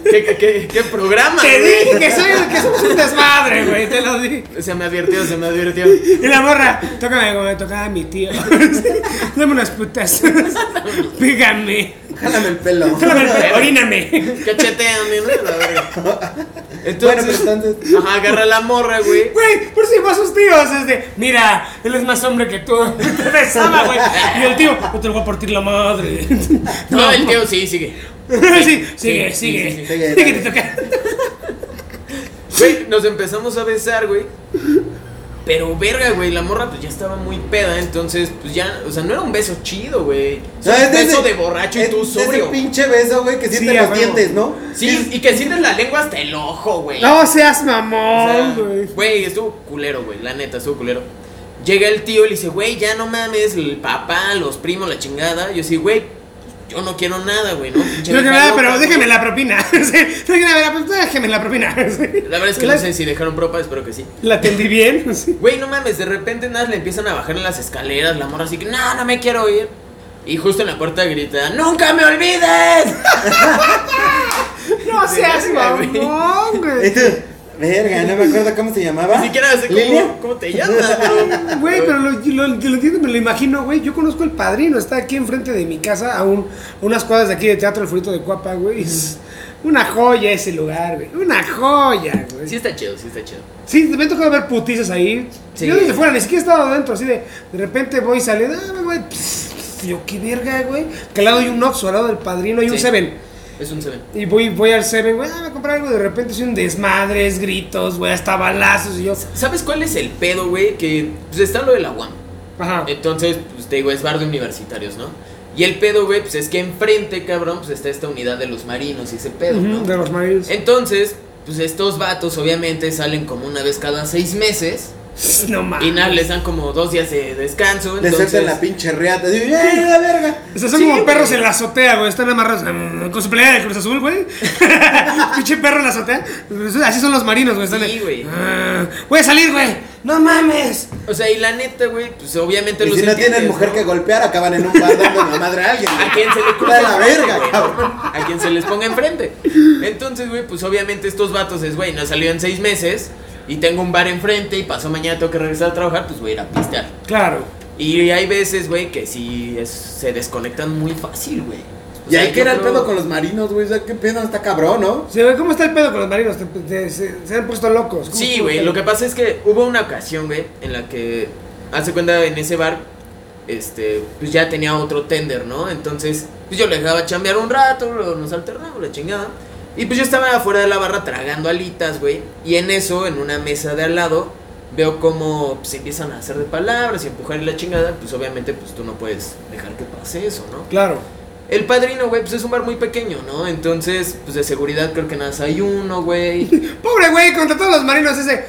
¿qué, qué, qué, qué programa, Te güey? dije que soy que somos un desmadre, güey. Te lo dije. Se me advirtió, se me advirtió. Y la morra, tócame como me tocaba mi tío. Dame unas putas. Pígame. Jálame el pelo. Oríname. Cacheteame, ¿no? La verga. Bueno, Entonces, pero entonces. ajá, agarra la morra, güey. Güey, por si a sus tíos. Es de, mira, él es más hombre que tú. Te besaba, güey. Y el tío, no te lo voy a partir la madre. No, el tío sí, sigue. sí, sigue, Sí, sigue. sí, sí, sí. Sigue, te toca. Güey, nos empezamos a besar, güey. Pero verga, güey, la morra pues ya estaba muy peda, entonces pues ya, o sea, no era un beso chido, güey. No, un beso ese- de borracho y tú de ese sobrio. pinche beso, güey, que Sí, siente a los huevo. dientes, ¿no? Sí, y que sientes la lengua hasta el ojo, güey. No seas O sea, mamón, güey. Güey, estuvo culero, güey, la neta, estuvo culero. Llega el tío y le dice, güey, ya no mames, el papá, los primos, la chingada. Yo sí, güey, yo no quiero nada, güey, ¿no? No quiero nada, pero déjeme la propina. No quiero nada, pero déjeme la propina. La verdad es que la, no sé si dejaron propa, espero que sí. La atendí bien. sí. Güey, no mames, de repente nada, le empiezan a bajar en las escaleras, la morra así que, no, no me quiero ir. Y justo en la puerta grita, ¡Nunca me olvides! No seas mamón, güey. Verga, no me acuerdo cómo se llamaba. Ni siquiera sé cómo, cómo te llamas. Güey, pero lo, lo, lo entiendo, me lo imagino, güey. Yo conozco el padrino, está aquí enfrente de mi casa, a, un- a unas cuadras de aquí de Teatro El Frito de Cuapa, güey. Es una joya ese lugar, güey. Una joya, güey. Sí está chido, sí está chido. Sí, me tocado ver putizas ahí. Sí. Yo desde fuera, ni siquiera he estado adentro, así de, de repente voy saliendo, ah, güey, pss, pss, yo qué verga, güey. Que al lado hay un Oxxo, al lado del padrino hay un Sí. Seven. Es un seven. Y voy, voy al Seven, güey, ah, voy a comprar algo, de repente soy un desmadres, gritos, güey, hasta balazos y yo, ¿Sabes cuál es el pedo, güey? Que pues está lo de la UAM. ajá. Entonces, pues te digo, es bar de universitarios, ¿no? Y el pedo, güey, pues es que enfrente, cabrón, pues está esta unidad de los marinos y ese pedo, Ujú, ¿no? de los marinos. Entonces, pues estos vatos obviamente salen como una vez cada seis meses No mames. y nada, les dan como dos días de descanso. Le Entonces, la pinche reata. Digo, ¡eh, la verga! O sea, son Sí, como güey. perros en la azotea, güey. Están amarrados mm, con su pelea de Cruz Azul, güey. Pinche perro en la azotea. Así son los marinos, güey. Están Sí, güey. "Ah, voy a salir, güey. No mames. O sea, y la neta, güey, pues obviamente Y los si no tienen mujer ¿no? que golpear, acaban en un bar dando la madre a alguien. güey. A quien se le cruza la verga, güey, cabrón. ¿no? A quien se les ponga enfrente. Entonces, güey, pues obviamente estos vatos es, güey, no salió en seis meses y tengo un bar enfrente y pasó mañana tengo que regresar a trabajar, pues voy a ir a pistear. Claro. Y hay veces, güey, que sí es- se desconectan muy fácil, güey. O Y sea, ahí que era el pedo con los marinos, güey. O sea, qué pedo, está cabrón, ¿no? Sí, güey, ¿Cómo está el pedo con los marinos? Te- te- se, se han puesto locos. ¿Cómo Sí, güey, lo que pasa es que hubo una ocasión, güey, en la que, hace cuenta, en ese bar, este, pues ya tenía otro tender, ¿no? Entonces, pues yo le dejaba chambear un rato, luego nos alternamos, la chingada. Y pues yo estaba afuera de la barra tragando alitas, güey. Y en eso, en una mesa de al lado, veo como se empiezan a hacer de palabras y empujar y la chingada. Pues obviamente, pues tú no puedes dejar que pase eso, ¿no? Claro. El padrino, güey, pues es un bar muy pequeño, ¿no? Entonces, pues de seguridad creo que nada más hay uno, güey. Pobre güey, contra todos los marinos ese.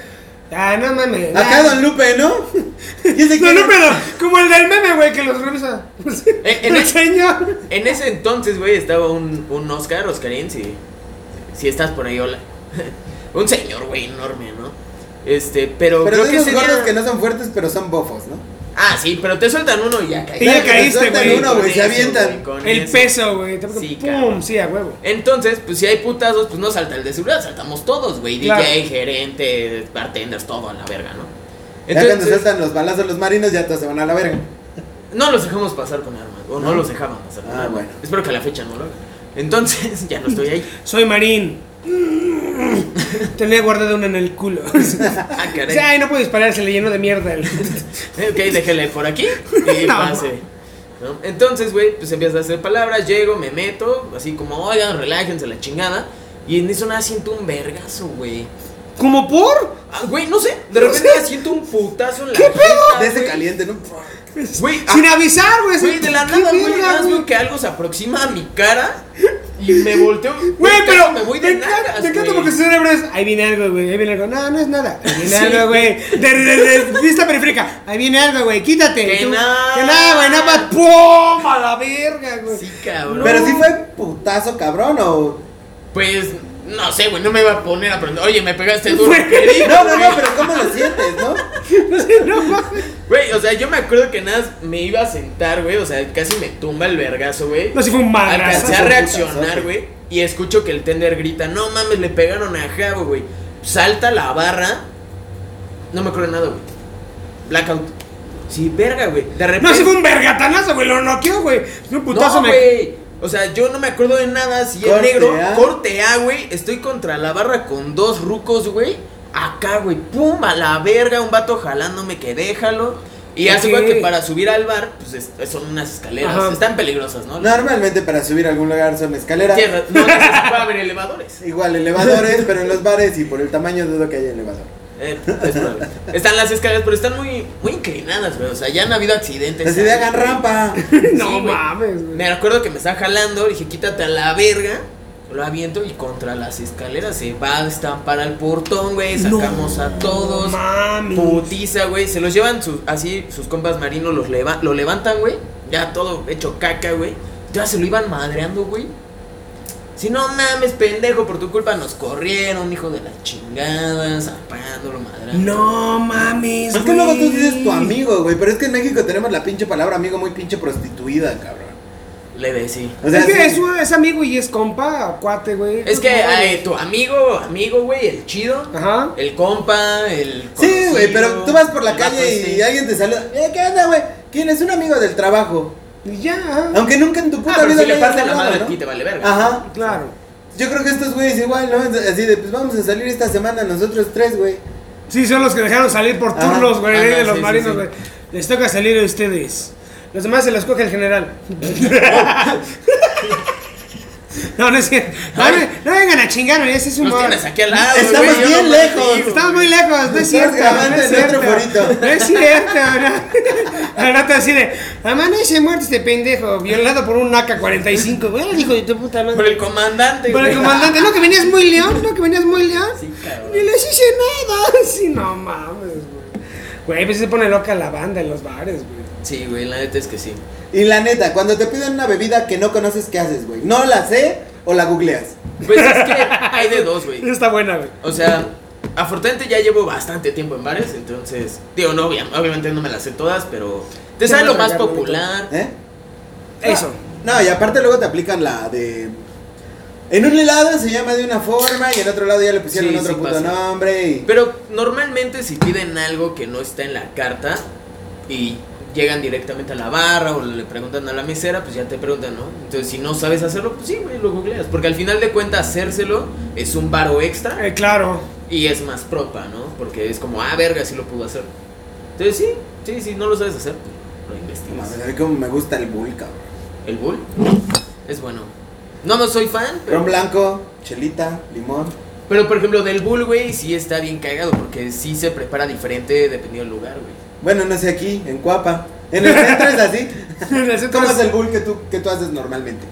Ah, no mames. Acá ah. Don Lupe, ¿no? ¿Y ese No, no, pero como el del meme, güey, que los revisa. En- en el el- señor. En ese entonces, güey, estaba un, un Oscar, Oscarín, si estás por ahí, hola. un señor, güey, enorme, ¿no? Este, pero, Pero creo que esos ese gordos que no son fuertes, pero son bofos, ¿no? Ah, sí, pero te sueltan uno y ya Y ya caíste. caíste, sueltan güey. uno, güey, se avientan. El eso. peso, güey. te- Sí, Pum, sí, a huevo. Entonces, pues si hay putazos, pues no salta el de seguridad, saltamos todos, güey. Claro. DJ, gerente, bartenders, todo a la verga, ¿no? Ya cuando Entonces, sueltan los balazos los marinos, ya todos se van a la verga. no los dejamos pasar con armas, o no, ¿No? los dejaban pasar con Ah, armas. bueno. Espero que a la fecha no lo hagan. Entonces, ya no estoy ahí. Soy marín. Tenía guardada una en el culo. Ah, caray. Ay, no puedo disparar, se le llenó de mierda. el- Ok, déjele por aquí y No. pase. ¿no? Entonces, güey, pues empiezas a hacer palabras, llego, me meto, así como, oigan, relájense la chingada. Y en eso nada siento un vergazo, güey. ¿Como por? Ah, güey, no sé, de No repente sé. siento un putazo en la ¿Qué pedo? De ese caliente, ¿no? Güey, Sin ah, avisar, güey. Güey, de la ¿Qué nada, güey, nada más veo que algo se aproxima a mi cara y me volteo. Güey, pero me voy de nalgas, me encanta porque su cerebro es, ahí viene algo, güey, ahí viene algo. No, no es nada. Ahí viene Sí. algo, güey. De, de, de vista periférica. Ahí viene algo, güey. Quítate. Que nada. Que nada, güey. Nada más. ¡Pum! A la verga, güey. Sí, cabrón. Pero sí fue putazo, cabrón, o. Pues, no sé, güey, no me iba a poner a aprender. Oye, me pegaste duro, Güey. querido. No, no, güey. no, pero ¿cómo lo sientes, no? No mames. Güey, o sea, yo me acuerdo que nada me iba a sentar, güey. O sea, casi me tumba el vergazo, güey. No, si fue un madrazo. Alcancé a reaccionar, güey. Y escucho que el tender grita: No mames, le pegaron a Javo, güey. Salta la barra. No me acuerdo de nada, güey. Blackout. Sí, verga, güey. De repente. No, si fue un vergatanazo, güey. Lo noqueó, güey. Un putazo no, me. O sea, yo no me acuerdo de nada. Si el Corte negro, A. corte A, güey. Estoy contra la barra con dos rucos, güey. Acá, güey. Pum, a la verga. Un vato jalándome que déjalo. Y hace que para subir al bar, pues es- son unas escaleras. Ajá. Están peligrosas, ¿no? Normalmente para subir a algún lugar son escaleras. Tierra- No, no sé si puede haber elevadores. Igual elevadores, pero en los bares y por el tamaño dudo que haya elevador. Eh, es. Están las escaleras, pero están muy, muy inclinadas, güey. O sea, ya han habido accidentes. Así de hagan rampa. No Sí, güey. mames, güey. Me acuerdo que me estaba jalando, dije, quítate a la verga. Lo aviento y contra las escaleras se va a destampar al portón, güey. Sacamos a todos. Mami. Putiza, güey. Se los llevan sus, así, sus compas marinos los leva- lo levantan, güey. Ya todo hecho caca, güey. Ya se lo iban madreando, güey. Si no mames, pendejo, por tu culpa nos corrieron, hijo de la chingada, zapándolo, madrando. No mames, Es que luego tú dices tu amigo, güey. Pero es que en México tenemos la pinche palabra amigo muy pinche prostituida, cabrón. Le decí. O sea, es que sí. es, amigo y es compa, cuate, güey. Es que tu amigo, amigo, güey, el chido, Ajá. el compa, el. Sí, güey, conocido, pero tú vas por la calle y este. alguien te saluda. Eh, ¿Qué onda, güey? ¿Quién es un amigo del trabajo? Y ya, ajá. Aunque nunca en tu puta Ah, pero vida si le parte la madre ¿no? a ti, te vale verga. Ajá. Claro. Yo creo que estos güeyes igual, ¿no? Así de, pues vamos a salir esta semana nosotros tres, güey. Sí, son los que dejaron salir por turnos, güey, Ajá, de los sí, marinos, sí. güey. Les toca salir a ustedes. Los demás se los coge el general. no, no es cierto. No, no, no vengan a chingar, ese es un Nos tienes aquí al lado. Estamos güey, bien lejos. contigo. Estamos muy lejos, no es cierto. no es cierto. No es cierto, ¿no? Al rato así de, amanece muerto este pendejo, violado por un AK-45. Bueno, hijo de tu puta Por madre. el comandante, Por el güey. comandante, no, que venías muy león, no, que venías muy león. Sí, cabrón. Ni les hice nada. Sí, no mames, güey. Güey, pues se pone loca la banda en los bares, güey. Sí, güey, la neta es que sí. Y la neta, cuando te piden una bebida que no conoces, ¿qué haces, güey? ¿No la sé o la googleas? Pues es que hay de dos, güey. Esa está buena, güey. O sea, afortunadamente ya llevo bastante tiempo en bares, entonces, digo, no, obvia- obviamente no me las sé todas, pero te sale lo más popular. ¿Eh? Eso. No, y aparte luego te aplican la de... En un lado se llama de una forma y en otro lado ya le pusieron Sí, otro sí puto pasa. nombre y... Pero normalmente si piden algo que no está en la carta y llegan directamente a la barra o le preguntan a la mesera, pues ya te preguntan, ¿no? Entonces si no sabes hacerlo, pues sí, güey, lo googleas. Porque al final de cuentas hacérselo es un varo extra Eh, claro. y es más propa, ¿no? Porque es como, ah, verga, sí lo pudo hacer. Entonces sí, sí, si no lo sabes hacer, pues lo investigas. A mí como me gusta el bull, cabrón. ¿El bull? Es bueno. No, no soy fan, pero... Ron blanco, chelita, limón. Pero por ejemplo, del bull, güey, sí está bien cagado porque sí se prepara diferente dependiendo del lugar, güey. Bueno, no sé aquí, en Cuapa. En el centro es así. ¿Cómo es- el bull que tú, que tú haces normalmente?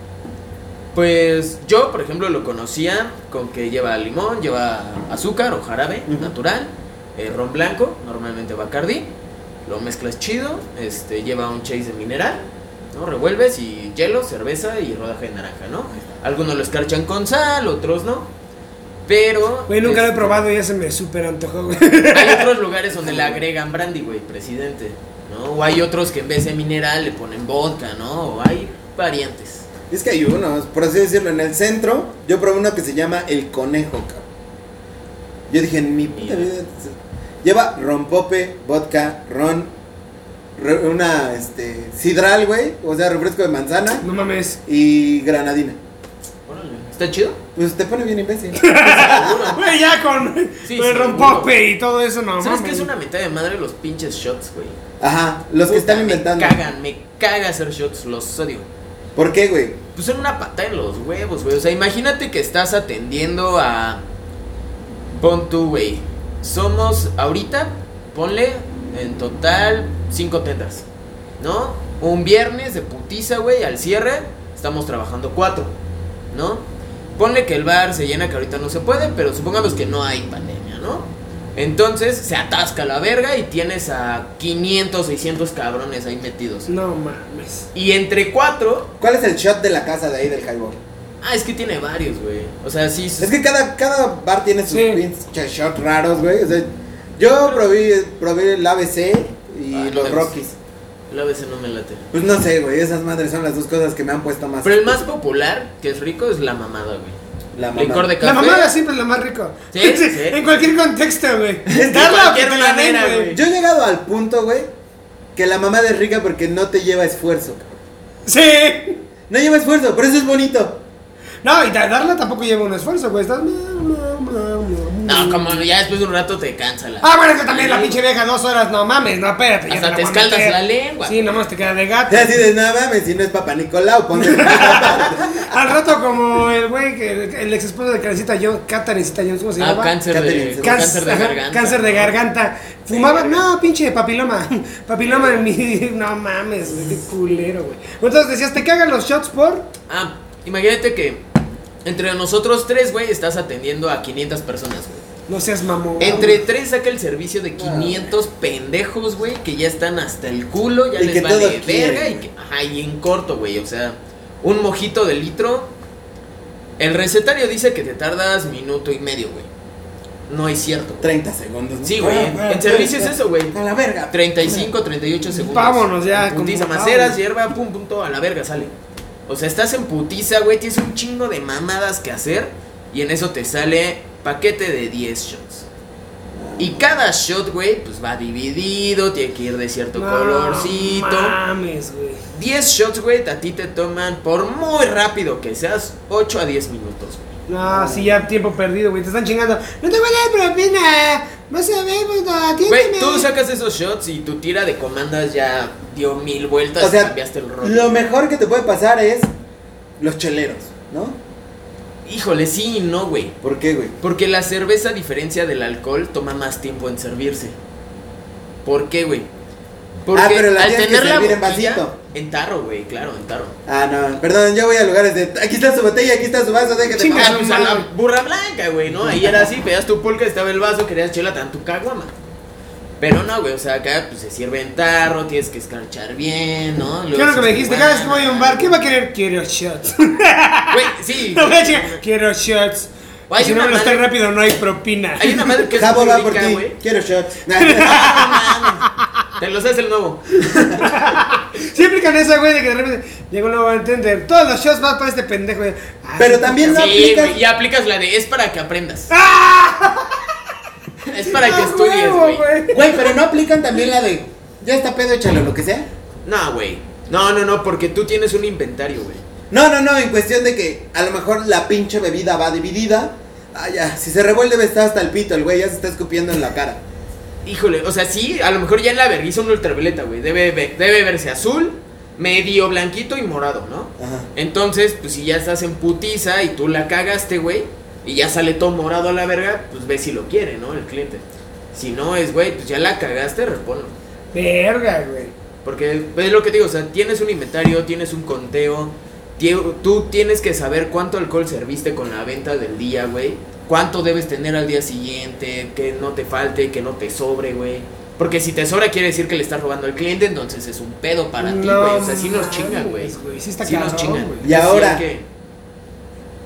Pues yo, por ejemplo, lo conocía con que lleva limón, lleva azúcar o jarabe natural, eh, ron blanco, normalmente Bacardi, lo mezclas chido, este, lleva un chase de mineral, ¿no? Revuelves y hielo, cerveza y rodaja de naranja, ¿no? Algunos lo escarchan con sal, otros no. Pero. Güey, nunca lo he este, probado y ya se me súper antojó, güey. Hay otros lugares donde le agregan brandy, güey, presidente, ¿no? O hay otros que en vez de mineral le ponen vodka, ¿no? O hay variantes. Es que hay unos, por así decirlo, en el centro, yo probé uno que se llama el conejo, cabrón. Yo dije, en mi puta vida. Lleva rompope, vodka, ron, re- una, este, sidral, güey, o sea, refresco de manzana No mames. y granadina. ¿Está chido? Pues te pone bien imbécil. Güey, ya con, Sí, el sí, rompope y todo eso, no ¿Sabes mames. qué es una mitad de madre los pinches shots, güey? Ajá, los que Puta, están inventando. Me cagan, me caga hacer shots, los odio. ¿Por qué, güey? Pues son una patada en los huevos, güey. O sea, imagínate que estás atendiendo a. Pon tú, güey. Somos ahorita, ponle en total cinco tendas, ¿no? Un viernes de putiza, güey, al cierre, estamos trabajando cuatro, ¿no? Ponle que el bar se llena, que ahorita no se puede, pero supongamos que no hay pandemia, ¿no? Entonces se atasca la verga y tienes a 500, 600 cabrones ahí metidos. No mames. Y entre cuatro, ¿Cuál es el shot de la casa de ahí del highball? ah, es que tiene varios, güey. O sea, sí. Es que cada, cada bar tiene sus Sí. pinches shots raros, güey. O sea, yo probé, probé el ABC y Ah, los. Rockies. La veces no me late. Pues no sé, güey. Esas madres son las dos cosas que me han puesto más. Pero el más popular, que es rico, es la mamada, güey. La mamá. Licor de La café. mamada siempre es lo más rico. Sí, sí. En cualquier contexto, güey. de Darla la den, manera, güey. Yo he llegado al punto, güey, que la mamada es rica porque no te lleva esfuerzo. Sí. No lleva esfuerzo, pero eso es bonito. No, y da- darla tampoco lleva un esfuerzo, güey. Estás. No, como ya después de un rato te cansa la. Ah, bueno, es que también la pinche vieja dos horas, no mames, no, espérate. ya Hasta te a escaldas meter. la lengua. Sí, nomás te queda de gato. Y así de nada mames, si no es Papa Nicolau, ponte. Al rato como el güey, que el ex esposo de Carecita Jones, Catarecita Jones, ¿cómo se Ah, llama? cáncer de, Cáncer, cáncer de garganta. Cáncer de garganta. Fumaba, no, pinche papiloma. Papiloma en mi. No mames, güey, qué culero, güey. Entonces decías, ¿te cagan los shots por? Ah, imagínate que entre nosotros tres, güey, estás atendiendo a 500 personas, güey. No seas mamón. Entre tres saca el servicio de 500 pendejos, güey, que ya están hasta el culo, ya Y les que vale verga y que, ajá, y en corto, güey, o sea, Un mojito de litro. El recetario dice que te tardas minuto y medio, güey. No es cierto. 30 segundos. ¿no? Sí, güey. Ah, En, en servicio es eso, güey. A la verga. 35, 38 segundos. Vámonos ya, Putiza, maceras, hierba, pum, pum, todo, a la verga sale. O sea, estás en putiza, güey. Tienes un chingo de mamadas que hacer. Y en eso te sale paquete de 10 shots. Y cada shot, güey, pues va dividido. Tiene que ir de cierto No colorcito. mames, güey. 10 shots, güey, a ti te toman, por muy rápido que seas, 8 a 10 minutos, güey. No, sí, ya tiempo perdido, güey. Te están chingando. No te voy a dar propina. Vas a ver, puto. Güey, atiéndeme. tú sacas esos shots y tu tira de comandas ya dio mil vueltas O y sea, cambiaste el rol. lo mejor que te puede pasar es los cheleros, ¿no? Híjole, sí y no, güey. ¿Por qué, güey? Porque la cerveza, a diferencia del alcohol, toma más tiempo en servirse. ¿Por qué, güey? Porque Ah, pero la al tienes que la servir en vasito. en tarro, güey, claro, en tarro. Ah, no, perdón, yo voy a lugares de. Aquí está su botella, aquí está su vaso, déjate Chinga Ah, mamar. su pues a la burra blanca, güey, ¿no? Ahí era así, pedías tu pulca, estaba el vaso, querías chela, tan tu caguama. Pero no, güey, o sea, acá pues se sirve en tarro, tienes que escarchar bien, ¿no? ¿Qué es lo que me dijiste? Cada vez que voy a un bar, ¿qué va a querer? Quiero shots. Güey, sí. No voy a. Quiero shots. Hay si no una me madre- rápido, no hay propina. Hay una madre que es Jabo va por ti. güey. Quiero shots. Te los hace el nuevo. Sí aplican esa, güey, de que de repente llegó un nuevo a entender. Todos los shots van para este pendejo. güey. Ah, Pero sí, también no Sí, aplicas. güey, y aplicas la de es para que aprendas. Es para que ¡Ah, estudies, güey. Güey, pero no aplican también la de. Ya está pedo, échale lo que sea. No, güey. No, no, no, porque tú tienes un inventario, güey. No, no, no, en cuestión de que a lo mejor la pinche bebida va dividida. Ah, ya, si se revuelve está hasta el pito, el güey ya se está escupiendo en la cara. Híjole, o sea, sí, a lo mejor ya en la vergüenza un ultravioleta, güey. Debe, debe verse azul, medio blanquito y morado, ¿no? Ajá. Entonces, pues si ya estás en putiza y tú la cagaste, güey, y ya sale todo morado a la verga, pues ve si lo quiere, ¿no? El cliente. Si no es, güey, pues ya la cagaste, reponlo. Verga, güey. Porque es lo que digo, o sea, tienes un inventario, tienes un conteo, tú tienes que saber cuánto alcohol serviste con la venta del día, güey. Cuánto debes tener al día siguiente, que no te falte, que no te sobre, güey. Porque si te sobra quiere decir que le estás robando al cliente, entonces es un pedo para ti, güey. O sea, sí nos chingan, güey. sí está Sí nos chingan. güey. Y ahora- que-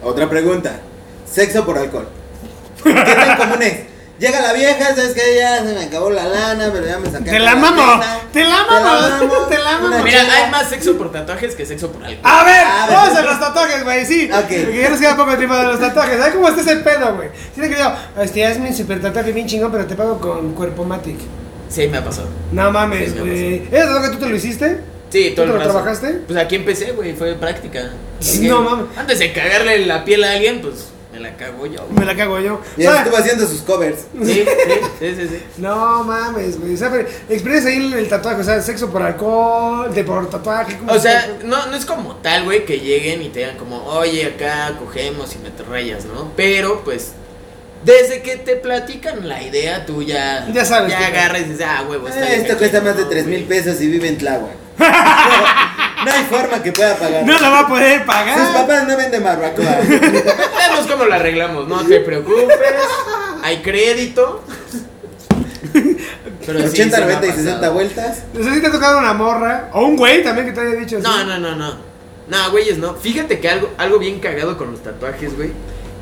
Otra pregunta. Sexo por alcohol. ¿Qué tan común es? Llega la vieja, sabes que ya se me acabó la lana, pero ya me saqué. Te la mamo, te la mamo, te la mamo. Mira, hay más sexo por tatuajes que sexo por alcohol. A ver, A ver. vamos a los tatuajes, güey, sí. Ok. Porque ya nos queda poco tiempo de los tatuajes. ¿Sabes cómo está ese pedo, güey? Tiene que yo, este, hazme un super tatuaje bien chingón, pero te pago con cuerpo matic. Sí, me ha pasado. No mames, güey. ¿Ese tatuaje tú te lo hiciste? Sí, ¿Tú todo te el lo brazo. trabajaste? Pues aquí empecé, güey, fue práctica. Sí, no mames. Antes de cagarle la piel a alguien, pues me la cago yo. güey. Me la cago yo. Ya ¿Sabes? estuvo haciendo sus covers. Sí, sí, sí, sí, sí. No mames, güey. O sea, experiencia ahí en el tatuaje, o sea, sexo por alcohol, de por tatuaje. ¿cómo O sea, se- no, no es como tal, güey, que lleguen y te digan como, oye, acá cogemos y me te rayas, ¿no? Pero, pues, desde que te platican la idea, tú ya... Ya sabes Ya agarras y dices, ah, huevo, está Eh, bien esto cuesta más de ¿no, 3 mil pesos y vive en Tláhuac. no hay forma que pueda pagar. no lo va a poder Sus pagar. papás no venden barbacoa. Vemos cómo la arreglamos, no te preocupes. Hay crédito. Pero sí, 80, se me ha 90 y 60 pasado. vueltas. No sé si te ha tocado una morra. O un güey también que te haya dicho así. No, no, no, no. No, güeyes, no. Fíjate que algo, algo bien cagado con los tatuajes, güey.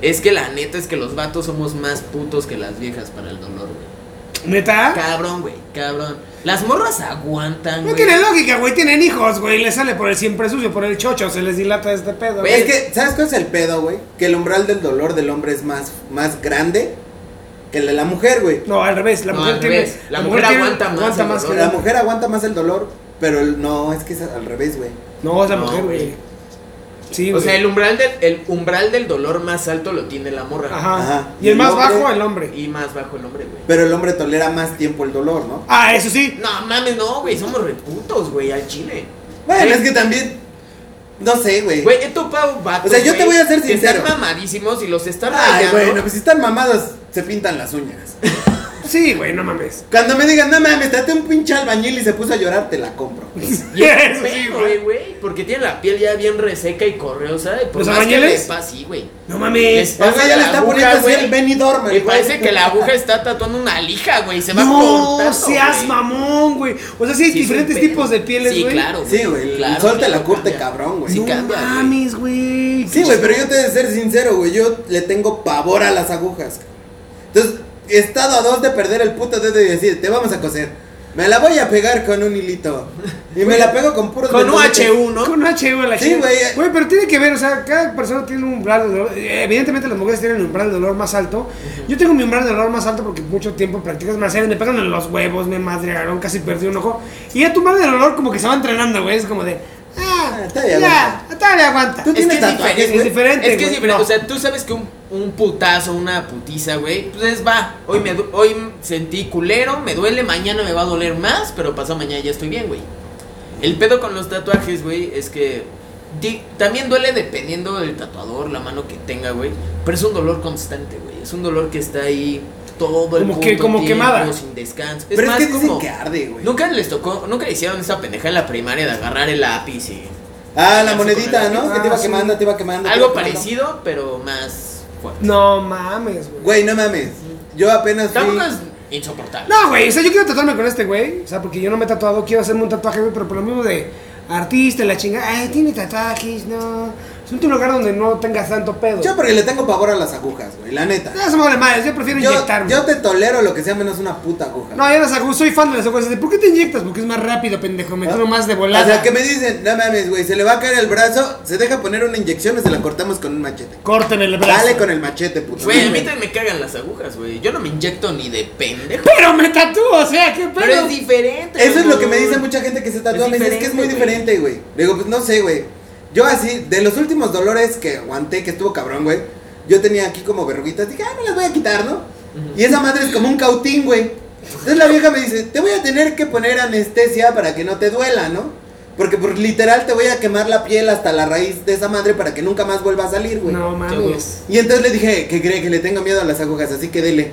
Es que la neta es que los vatos somos más putos que las viejas para el dolor, güey. ¿Neta? Cabrón, güey, cabrón. Las morras aguantan, No güey. tiene lógica, güey. Tienen hijos, güey. Les sale por el siempre sucio, por el chocho. Se les dilata este pedo. Güey, Es que, ¿sabes cuál es el pedo, güey? Que el umbral del dolor del hombre es más, más grande que el de la mujer, güey. No, al revés. La No, mujer al tiene. revés. La mujer aguanta más el dolor. que La mujer aguanta más el dolor, pero el- no, es que es al revés, güey. No, es la No, mujer, güey. güey. Sí, O güey. sea, el umbral, del, el umbral del dolor más alto lo tiene la morra. Ajá. Ajá. Y el más hombre- bajo, el hombre. Y más bajo el hombre, güey. Pero el hombre tolera más tiempo el dolor, ¿no? Ah, eso sí. No mames, no, güey. Somos reputos, güey, al chile. Bueno, Güey, es que también. No sé, güey. Güey, he topado vatos. O sea, yo te voy a ser que sincero. Están mamadísimos y los están Ay, rayando. bueno, pues si están mamados, se pintan las uñas. Sí, güey, no mames. Cuando me digan, no mames, date un pinche albañil y se puso a llorar, te la compro. Y es Eso sí, güey. güey, güey, porque tiene la piel ya bien reseca y correosa. Y por ¿Los más que albañiles? le sí, güey. No Les mames. Güey ya le la está aguja, poniendo así güey, el Benidorm. el Y güey. parece que la aguja está tatuando una lija, güey. Se va No cortando. seas güey. mamón, güey. O sea, sí hay Sí, es un diferentes pedo. tipos de pieles, Sí, güey. claro. Sí, güey, el claro, sol te la claro, curte cambia. cabrón, güey. Sí, no cambia, güey. mames, güey. Sí, güey, pero yo te he de ser sincero, güey. Yo le tengo pavor a las agujas. Entonces, he estado a dos de perder el puto dedo y decir, te vamos a coser. Me la voy a pegar con un hilito. Y me la pego con puros Con un vendones. H1, ¿no? Con H, güey, la Sí, chingada. güey. Güey, pero tiene que ver, o sea, cada persona tiene un umbral de dolor. Evidentemente las mujeres tienen un umbral de dolor más alto. Yo tengo mi umbral de dolor más alto porque mucho tiempo practicas marciales, me pegan en los huevos, me madrearon, casi perdí un ojo. Y ya tu umbral de dolor como que se va entrenando, güey. Es como de, ah, Ah, todavía ya, aguanta. todavía aguanta. Tú Es tienes que es tatuajes, diferente, Es diferente, Es que es güey. diferente. No. O sea, tú sabes que un, un putazo, una putiza, güey, pues es va. Hoy, me, hoy sentí culero, me duele, mañana me va a doler más, pero pasado mañana ya estoy bien, güey. El pedo con los tatuajes, güey, es que di- también duele dependiendo del tatuador, la mano que tenga, güey. Pero es un dolor constante, güey. Es un dolor que está ahí todo el Como que- como tiempo, quemada. sin descanso. Pero es, más que dicen como- que arde, güey. Nunca les tocó, nunca le hicieron esa pendeja en la primaria de agarrar el lápiz y Ah, la monedita, ¿no? que te iba Ah, sí. quemando, te iba quemando. algo iba quemando. parecido, pero más fuerte. No mames, güey. Güey, no mames. Yo apenas es insoportable. No, güey, o sea, yo quiero tatuarme con este güey. O sea, porque yo no me he tatuado, quiero hacerme un tatuaje, güey, pero por lo mismo de artista, la chingada. Ay, tiene tatuajes, no. Es un lugar donde no tengas tanto pedo. Yo porque le tengo pavor a las agujas, güey, la neta. No, se me vale madres, yo prefiero Yo, inyectarme. yo te tolero lo que sea menos una puta aguja. No, yo las agujas, soy fan de las agujas. ¿Por qué te inyectas? Porque es más rápido, pendejo. Me ¿No? tiro más de O volada. sea, que me dicen, no mames, güey, se le va a caer el brazo, se deja poner una inyección o se la cortamos con un machete. Corten el brazo. Dale con el machete, puto. Güey, a mí también me cagan las agujas, güey. Yo no me inyecto ni de pendejo. Pero me tatúo, o sea, qué pedo. Pero es diferente. Eso es lo que me dice mucha gente que se tatúa. Me dice, es que es muy diferente, diferente, güey. Le Digo, pues no sé, güey. Yo así, de los últimos dolores que aguanté, que estuvo cabrón, güey. Yo tenía aquí como verruguitas. Dije, ah, me las voy a quitar, ¿no? Y esa madre es como un cautín, güey. Entonces la vieja me dice, te voy a tener que poner anestesia para que no te duela, ¿no? Porque por literal te voy a quemar la piel hasta la raíz de esa madre para que nunca más vuelva a salir, güey. No mames. Y entonces le dije, que cree que le tengo miedo a las agujas, así que dele.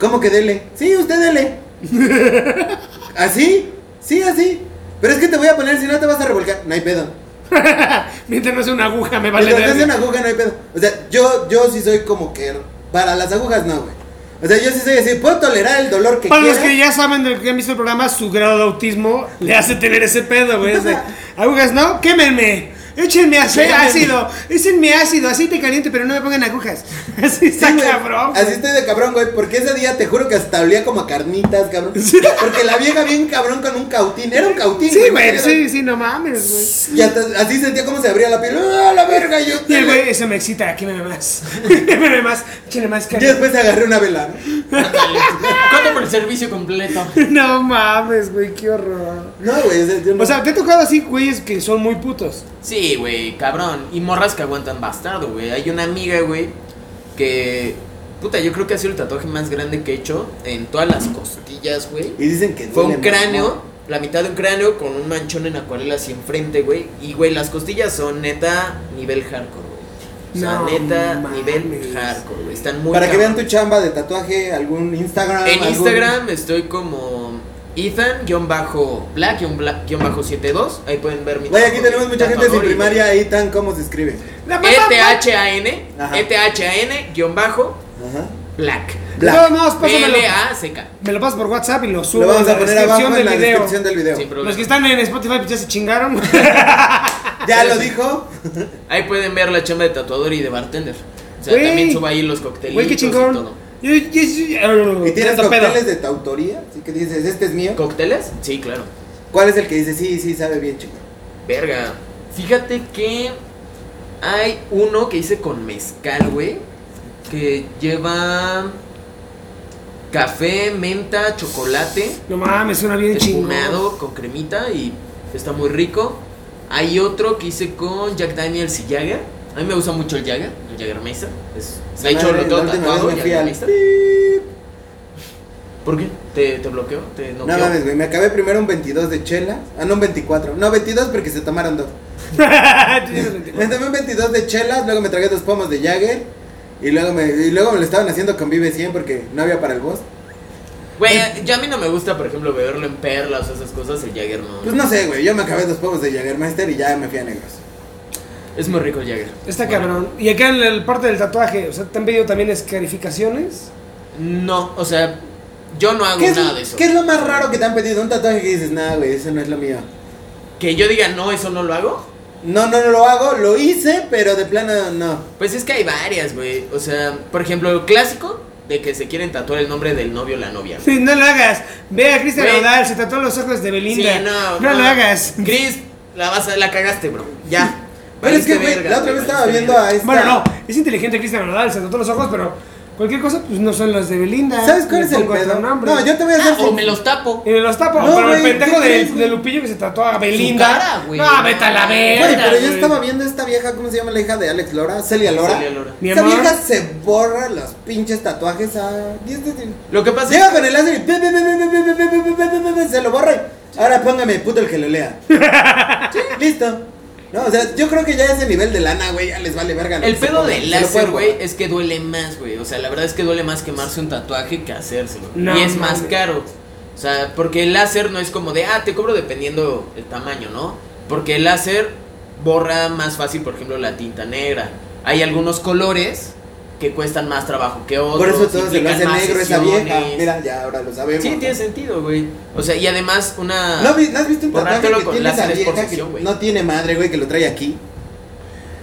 ¿Cómo que dele? Sí, usted dele. ¿Así? Sí, así. Pero es que te voy a poner, si no te vas a revolcar. No hay pedo. Mientras no es una aguja, me vale Mientras no sea una aguja, no hay pedo. O sea, yo, yo sí soy como que. Para las agujas, no, güey. O sea, yo sí soy así. Puedo tolerar el dolor que Para los que ya saben del que han visto el programa, su grado de autismo le hace tener ese pedo, güey. Agujas, ¿no? Quémenme. Échenme ácido. Échenme ácido, aceite caliente, pero no me pongan agujas. Así está Sí, güey. cabrón. Así güey. estoy de cabrón, güey. Porque ese día te juro que hasta olía como a carnitas, cabrón. Porque la vieja bien cabrón con un cautín. Era un cautín, Sí, güey, era- sí, sí, no mames, güey. Y hasta- así sentía como se abría la piel. ¡Ah, la verga! Yo, Y el güey, eso me excita, quémeme más. Quémeme más, échenle más Y después agarré una vela. ¿Cuánto por el servicio completo? No mames, güey, qué horror. No, güey. No- O sea, te he tocado así, güeyes que son muy putos. Sí, güey, cabrón. Y morras que aguantan bastardo, güey. Hay una amiga, güey, que. Puta, yo creo que ha sido el tatuaje más grande que he hecho en todas las costillas, güey. y dicen que Fue un más, cráneo, ¿no? la mitad de un cráneo con un manchón en acuarela así enfrente, güey. Y, güey, las costillas son neta nivel hardcore, güey. O sea, No neta mames. nivel hardcore, güey. Están muy Para que vean tu chamba de tatuaje, algún Instagram. En algún- Instagram estoy como Ethan-Black-72. Ahí pueden ver mi Güey, aquí tenemos mucha gente sin primaria. Ahí tan cómo se escribe. E-T-H-A-N, Ajá. E-T-H-A-N-Black. Black. todos modos, pásamelo. Me lo pasas por WhatsApp y lo subo Lo vamos en a la poner descripción abajo del en la video. descripción del video. Sin problema. Los que están en Spotify pues ya se chingaron. Ya lo dijo. Ahí pueden ver la chamba de tatuador y de bartender. O sea, también subo ahí los coctelitos y chingón. todo. ¿Y tienes pedo. cócteles de tu autoría? Así que dices, este es mío. ¿Cócteles? Sí, claro. ¿Cuál es el que dice, sí, sí, sabe bien, chico? Verga. Fíjate que hay uno que hice con mezcal, güey. Que lleva café, menta, chocolate, No mames, suena bien chingón. espumado con cremita y está muy rico. Hay otro que hice con Jack Daniels y Jagger. A mí me gusta mucho el Jagger, Es, de hecho, lo tengo tatuado, pip. ¿Por qué? ¿Te, te bloqueó? ¿Te No mames, güey, me acabé primero un 22 de chela. Ah, no, un 24. No, 22 porque se tomaron dos. Me tomé un 22 de chelas, luego me tragué dos pomos de Jagger. Y luego me, y luego me lo estaban haciendo con Vive 100 porque no había para el boss. Güey, ya a mí no me gusta, por ejemplo, beberlo en perlas o esas cosas, el Jagger no. Pues no sé, güey. Yo me acabé dos pomos de Jägermeister y ya me fui a negros. Es muy rico el Jagger. Está Bueno. cabrón. Y acá en el parte del tatuaje, o sea, ¿te han pedido también escarificaciones? No, o sea, yo no hago ¿Qué es, nada de eso. ¿Qué es lo más raro que te han pedido? Un tatuaje que dices, nada, güey, eso no es lo mío. Que yo diga, no, eso no lo hago. No, no, no lo hago, lo hice, pero de plano no. Pues es que hay varias, güey. O sea, por ejemplo, el clásico de que se quieren tatuar el nombre del novio o la novia. Sí, no lo hagas. Ve a Cristian. Nodal, se tatuó los ojos de Belinda. Sí, no, no, lo hagas. Chris, la, vas a- la cagaste, bro. Ya. Pero es que, güey, la otra vez estaba viendo a esta... Bueno, no, es inteligente Cristian Nodal, se notó los ojos, pero cualquier cosa, pues no son las de Belinda. ¿Sabes cuál es el pedo? No, yo te voy a hacer... Ah, o me los tapo. Y me los tapo, no, pero wey, el pendejo de, de, Lupillo que se trató a Belinda. Cara, no, vete a la verga, Güey, pero yo estaba viendo esta vieja, ¿cómo se llama la hija de Alex Lora? Celia Lora. Celia Lora. Esa vieja se borra los pinches tatuajes a... Lo que pasa Llega con el láser y... Se lo borra. Ahora póngame puto el que lo lea. ¿Sí? Listo. No, o sea, yo creo que ya ese nivel de lana, güey, ya les vale verga. El pedo del láser, güey, es que duele más, güey. O sea, la verdad es que duele más quemarse un tatuaje que hacérselo. No y es más caro. O sea, porque el láser no es como de, ah, te cobro dependiendo el tamaño, ¿no? Porque el láser borra más fácil, por ejemplo, la tinta negra. Hay algunos colores que cuestan más trabajo que otros. Por eso todo se lo hace negro esa vieja. sesiones. Mira, ya ahora lo sabemos. Sí, tiene sentido, güey. O sea, y además una... ¿No, ¿no has visto un tatuaje que con tiene esa vieja que güey. no tiene madre, güey, que lo trae aquí?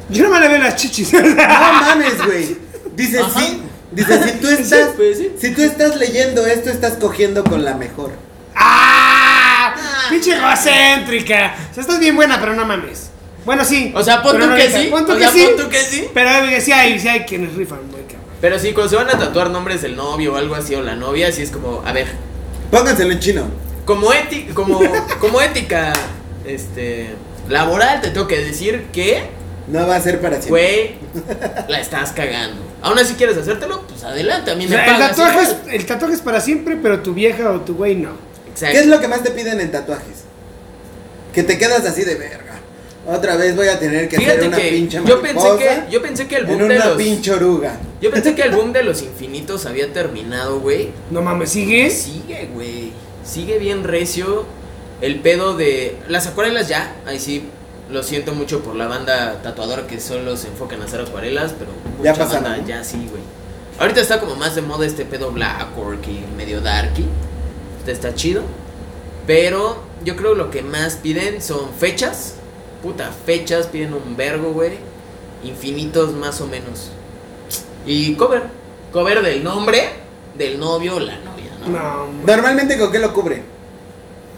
Yo no me le veo las chichis. No mames, güey. Dice, Ajá. sí. Dice, si tú estás... Sí, pues, sí. Si tú estás leyendo esto, estás cogiendo con la mejor. ¡Ah! ¡Pinche egocéntrica! O sea, estás bien buena, pero no mames. Bueno, sí. O sea, pon pero tú no que sí. Pon tú o que sea, sí. pon tú que sí. Pero eh, sí hay, sí hay quienes rifan, muy cabrón. Pero sí, cuando se van a tatuar nombres del novio o algo así, o la novia, sí es como, a ver, Pónganselo en chino. como, ética como, como ética este, laboral, te tengo que decir que, No va a ser para siempre. güey, la estás cagando. Aún así quieres hacértelo, pues adelante, a mí O me sea, el, tatuaje es, el tatuaje es para siempre, pero tu vieja o tu güey no. Exacto. ¿Qué es lo que más te piden en tatuajes? Que te quedas así de verga. Otra vez voy a tener que hacer Fíjate una que pinche yo pensé que, yo pensé que el en boom de una los... pinche oruga. Yo pensé que el boom de los infinitos había terminado, güey. No mames, ¿sigue? Sigue, güey. Sigue bien recio. El pedo de. Las acuarelas ya. Ahí sí. Lo siento mucho por la banda tatuadora que solo se enfocan a hacer acuarelas. Pero Ya mucha pasaron, banda ¿no? ya sí, güey. Ahorita está como más de moda este pedo black y medio darky. Este está chido. Pero yo creo lo que más piden son fechas. Puta, fechas. Piden un vergo, güey. Infinitos más o menos. Y cover. Cover del nombre del novio o la novia, ¿no? No. Normalmente con qué lo cubre.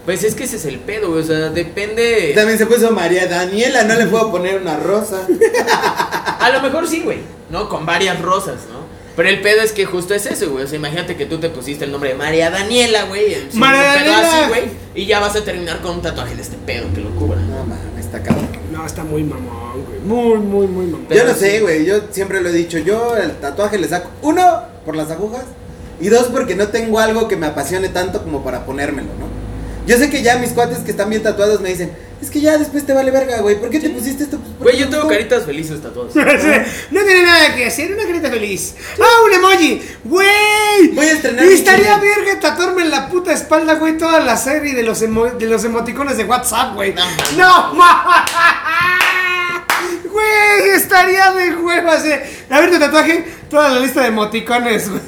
Pues es que ese es el pedo, güey. O sea, depende. También se puso María Daniela, no le puedo poner una rosa. A lo mejor sí, güey. ¿No? Con varias rosas, ¿no? Pero el pedo es que justo es eso, güey. O sea, imagínate que tú te pusiste el nombre de María Daniela, güey. María pedo Daniela. así, güey. Y ya vas a terminar con un tatuaje de este pedo que lo cubra. No mames, está cabrón. No, está muy mamón, güey. Muy, muy, muy mamón. Yo no sé, güey. Yo siempre lo he dicho. Yo el tatuaje le saco. Uno, por las agujas. Y dos, porque no tengo algo que me apasione tanto como para ponérmelo, ¿no? Yo sé que ya mis cuates que están bien tatuados me dicen, es que ya después te vale verga, güey. ¿Por qué te pusiste esto? Pues, Güey, porque yo tengo gustó". caritas felices tatuadas. no tiene nada que hacer, una carita feliz. ¡Ah, un emoji! ¡Güey! Voy a estrenar Y estaría chile. verga tatuarme en la puta espalda, güey, toda la serie de los, emo- de los emoticones de WhatsApp, güey. No. ¡No! Güey, estaría de huevas, eh. A ver tu tatuaje, toda la lista de emoticones, güey.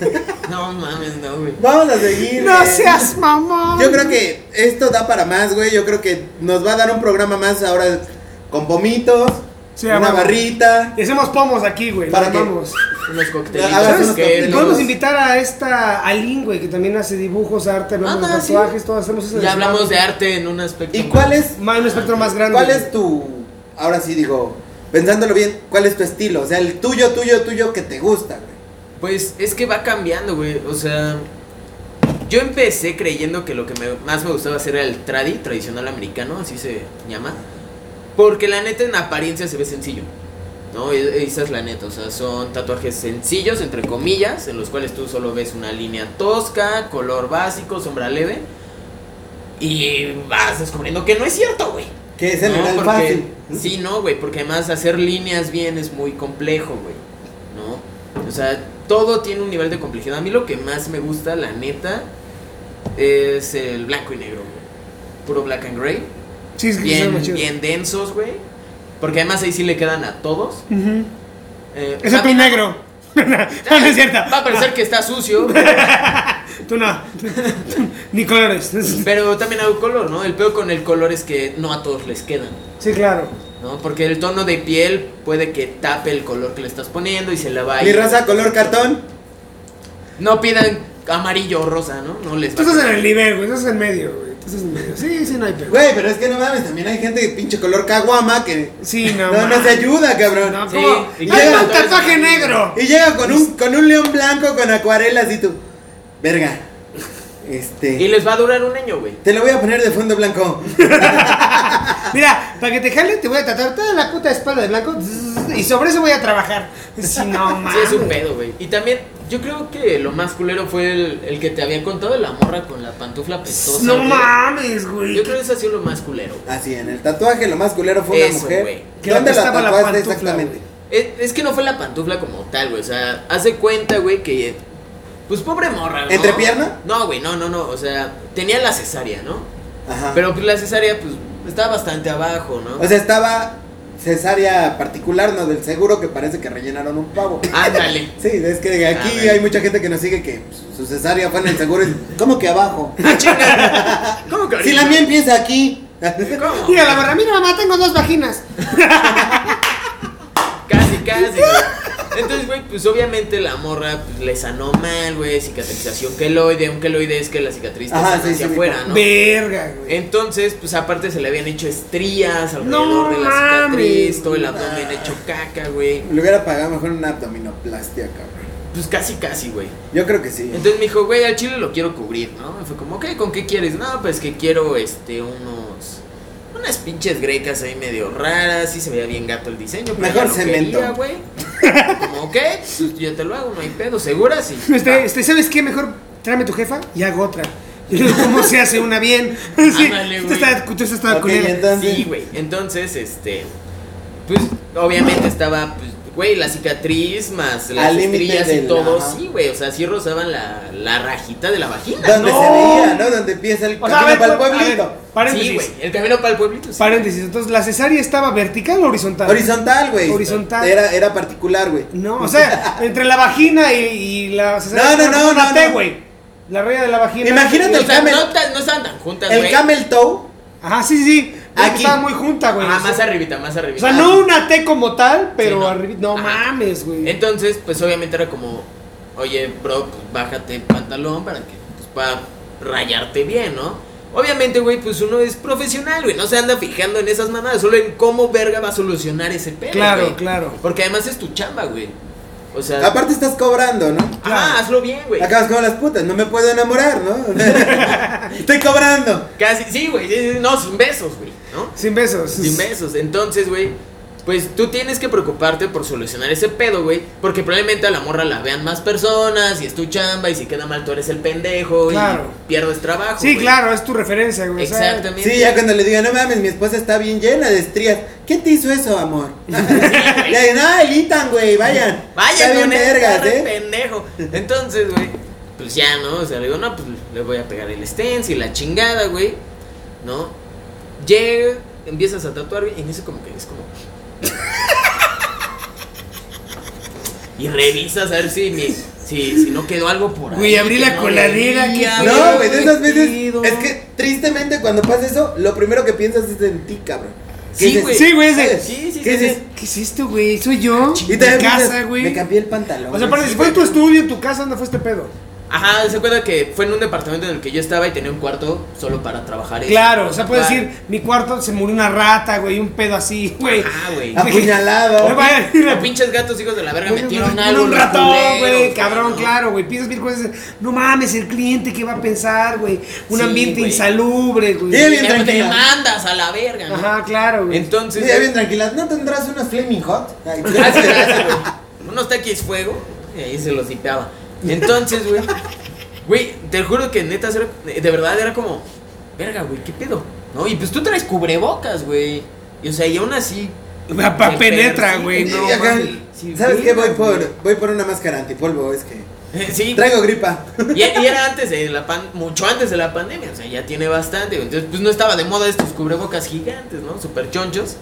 No mames, no, güey. Vamos a seguir. No güey. seas mamón. Yo creo que esto da para más, güey. Yo creo que nos va a dar un programa más ahora con pomitos, Sí, una barrita. Y hacemos pomos aquí, güey. ¿Para vamos. Unos ¿Sabes? unos que cócteles. Podemos invitar a esta Aline, güey, que también hace dibujos, arte, hablamos de sí. tatuajes, todos hacemos eso. Ya hablamos de arte en un aspecto. ¿Y más- cuál es, Más un espectro más grande. cuál es tu, ahora sí digo, pensándolo bien, cuál es tu estilo? O sea, el tuyo, tuyo, tuyo que te gusta, güey. Pues es que va cambiando, güey. O sea, yo empecé creyendo que lo que más me gustaba hacer era el tradi, tradicional americano, así se llama. Porque la neta en apariencia se ve sencillo. ¿No? E- Esa es la neta. O sea, son tatuajes sencillos, entre comillas, en los cuales tú solo ves una línea tosca, color básico, sombra leve. Y vas descubriendo que no es cierto, güey. Que es el No, porque- fácil. Sí, no, güey, porque además hacer líneas bien es muy complejo, güey. ¿No? O sea, todo tiene un nivel de complejidad. A mí lo que más me gusta, la neta, es el blanco y negro, güey. Puro black and gray. Sí, es que son Bien, bien densos, güey. Porque además ahí sí le quedan a todos. Ujú. Eh, un negro. no, no es cierto. Va a parecer que está sucio, Tú no. Ni colores. pero también hay color, ¿no? El peor con el color es que no a todos les quedan, Sí, claro. ¿no? Porque el tono de piel puede que tape el color que le estás poniendo y se le va a Mi ir. raza color cartón. No pidan amarillo o rosa, ¿no? No les va Tú estás en el nivel, güey. Estás en medio, güey. Estás en medio. Sí, sí, no hay pedo. Güey, pero es que no mames, también hay gente de pinche color caguama que Sí, no. no, no, se ayuda, cabrón. No, Sí, ¿cómo? y ¡Hay llega- un tatuaje negro! Y llega con un, con un león blanco con acuarelas y tú. Verga. Y Este. les va a durar un año, güey. Te lo voy a poner de fondo blanco. Mira, para que te jale, te voy a tatuar toda la puta espalda de blanco. Y sobre eso voy a trabajar. Sí, no Sí, mames. es un pedo, güey. Y también, yo creo que lo más culero fue el, el que te había contado de la morra con la pantufla pestosa. No güey. mames, güey. Yo creo que eso ha sido lo más culero. Así, en el tatuaje lo más culero fue una Eso, mujer. güey. ¿Dónde la tatuaste pantufla, exactamente? Es, es que no fue la pantufla como tal, güey. O sea, haz de cuenta, güey, que. Pues pobre morra, ¿no? ¿Entrepierna? No, güey, no, no, no. O sea, tenía la cesárea, ¿no? Ajá. Pero pues la cesárea, pues, estaba bastante abajo, ¿no? O sea, estaba cesárea particular, no del seguro que parece que rellenaron un pavo. Ándale. Sí, es que aquí hay mucha gente que nos sigue que pues, su cesárea fue en el seguro. y, ¿Cómo que abajo? Ah. ¿Cómo que Si la mía empieza aquí. ¿Cómo? Mira, la verdad, mira, mamá, tengo dos vaginas. Casi, casi. Entonces, güey, pues obviamente la morra pues, le sanó mal, güey. Cicatrización queloide. Un queloide es que la cicatriz te Ajá, sana sí, hacia sí, afuera. ¿no? Verga, güey. Entonces, pues aparte se le habían hecho estrías alrededor No de la cicatriz, todo el abdomen hecho caca, güey. Le hubiera pagado mejor una abdominoplastia, cabrón. Pues casi, casi, güey. Yo creo que sí. Entonces me dijo, güey, al chile lo quiero cubrir, ¿no? Y fue como, ok, ¿con qué quieres? No, pues que quiero, este, unos... Unas pinches grecas ahí medio raras, sí se veía bien gato el diseño, pero Mejor cemento. güey. Como, ok, pues yo te lo hago, no hay pedo, ¿segura? Sí. Este, este, ¿Sabes qué? Mejor tráeme tu jefa y hago otra. Y luego, ¿cómo se hace una bien? Sí, Ándale, güey. estás, tú estás entonces. Sí, güey. Entonces, este. Pues, obviamente estaba, pues, güey, la cicatriz más las Al estrías y todo. Sí, güey. O sea, sí rozaban la, la rajita de la vagina. Donde No. se veía, ¿no? Donde empieza el O camino para el ver, pueblito. paréntesis. Sí, güey. El camino para el pueblito. sí. Paréntesis. Entonces, ¿la cesárea estaba vertical o horizontal? Horizontal, güey. Horizontal. Era, era particular, güey. No, o sea, entre la vagina y, y la cesárea. No, no, no, no, T, no. güey. La raya de la vagina. Imagínate O el sea, camel- no, no estaban tan juntas, El güey. camel toe. Ajá, sí, sí. Aquí. Estaba muy junta, güey. Ah, O más arribita, más O arribita. sea, no una T como tal, pero Sí, no. arriba. No Ajá. mames, güey. Entonces, pues obviamente era como, oye, bro, pues bájate el pantalón para que pues, pueda rayarte bien, ¿no? Obviamente, güey, pues uno es profesional, güey, no se anda fijando en esas mamadas, solo en cómo verga va a solucionar ese pedo. Claro, claro. Porque además es tu chamba, güey. O sea, Aparte estás cobrando, ¿no? ah, hazlo bien, güey. Acabas como las putas, no me puedo enamorar, ¿no? Estoy cobrando. Casi, sí, güey, no, sin besos, güey, ¿no? Sin besos. Sin besos. Entonces, güey, pues tú tienes que preocuparte por solucionar ese pedo, güey. Porque probablemente a la morra la vean más personas y es tu chamba y si queda mal tú eres el pendejo Claro. y pierdes trabajo. Sí, claro, es tu referencia, güey. Exactamente. Sí, ya cuando le digan, no mames, mi esposa está bien llena de estrías. ¿Quién te hizo eso, amor? ya, no, el Ethan, güey, vayan. Vaya, está bien con vergas, ¿eh? pendejo. Entonces, güey, pues ya, ¿no? O sea, le digo, no, pues le voy a pegar el stents y la chingada, güey. ¿No? Llega, empiezas a tatuar, güey, y en eso como que es como... y revisas a ver si, mi, si, si no quedó algo por ahí. Güey, abrí la no coladera, que- No, güey, de esas veces. Es que tristemente cuando pasa eso, lo primero que piensas es en ti, cabrón. ¿Qué Sí, güey. Sí, güey, ese- ¿Sabes? Sí, sí, ¿Qué sí, sí. ¿Qué es esto, güey? ¿Soy yo? Y ¿En te casa, piensas, güey? Me cambié el pantalón. O sea, aparte, si fue en tu estudio, en tu casa, ¿dónde fue este pedo? Ajá, se acuerda que fue en un departamento en el que yo estaba y tenía un cuarto solo para trabajar. Claro, o sea, puedes Claro. decir, mi cuarto se murió una rata, güey, un pedo así, güey. Ah, güey. Apuñalado. Los pinches gatos hijos de la verga metieron algo. Un ratón, güey, cabrón, ¿no? claro, güey. Piensas mil cosas. No mames, el cliente, ¿qué va a pensar, güey? Un Sí, ambiente insalubre, güey. Y bien tranquila. demandas a la verga. Ajá, claro, güey. Entonces. Ya bien tranquilas. ¿No tendrás unos Flaming Hot? Ay, Gracias, gracias, güey. Unos taquis fuego. Y ahí se los dipeaba. Entonces, güey. Güey, te juro que neta, era- de verdad era como. Verga, güey, ¿qué pedo? ¿No? Y pues tú traes cubrebocas, güey. Y o sea, y aún así. Pa- pa- penetra, güey, Y no acá, mames. Sí, ¿Sabes qué? Voy por, voy por una máscara antipolvo. Es que Sí, Traigo gripa. y, y era antes de la pan, mucho antes de la pandemia, o sea, ya tiene bastante, güey. Entonces, pues no estaba de moda estos cubrebocas gigantes, ¿no? Super chonchos.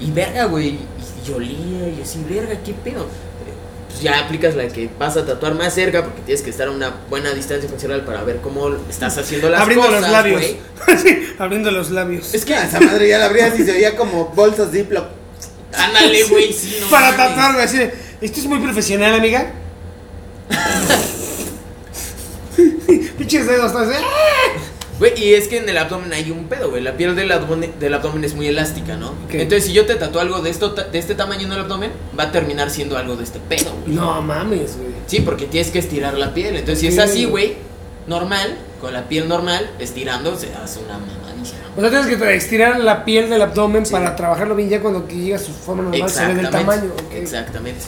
Y verga, güey, y, y olía, y así, verga, qué pedo. Pues ya aplicas la que vas a tatuar más cerca porque tienes que estar a una buena distancia funcional para ver cómo estás haciendo las Abriendo cosas, los labios. güey. Sí, abriendo los labios. Es que, Ah, esa madre ya la abrías y se oía como bolsas Ziploc. ándale, güey, sí, no Para mames. tatuarme así de, ¿esto es muy profesional, amiga? Pinches dedos, todos, ¡ah! Güey, y es que en el abdomen hay un pedo, güey. La piel del abdomen, del abdomen es muy elástica, ¿no? Entonces, si yo te tatúo algo de, esto, de este tamaño en el abdomen, va a terminar siendo algo de este pedo, güey. No mames, güey. Sí, porque tienes que estirar la piel. Entonces, si es así, güey, normal, con la piel normal, estirando, se hace una mamadísima. O sea, tienes que estirar la piel del abdomen Sí. para trabajarlo bien ya cuando que llega a su forma normal se ve del tamaño. ok. Exactamente.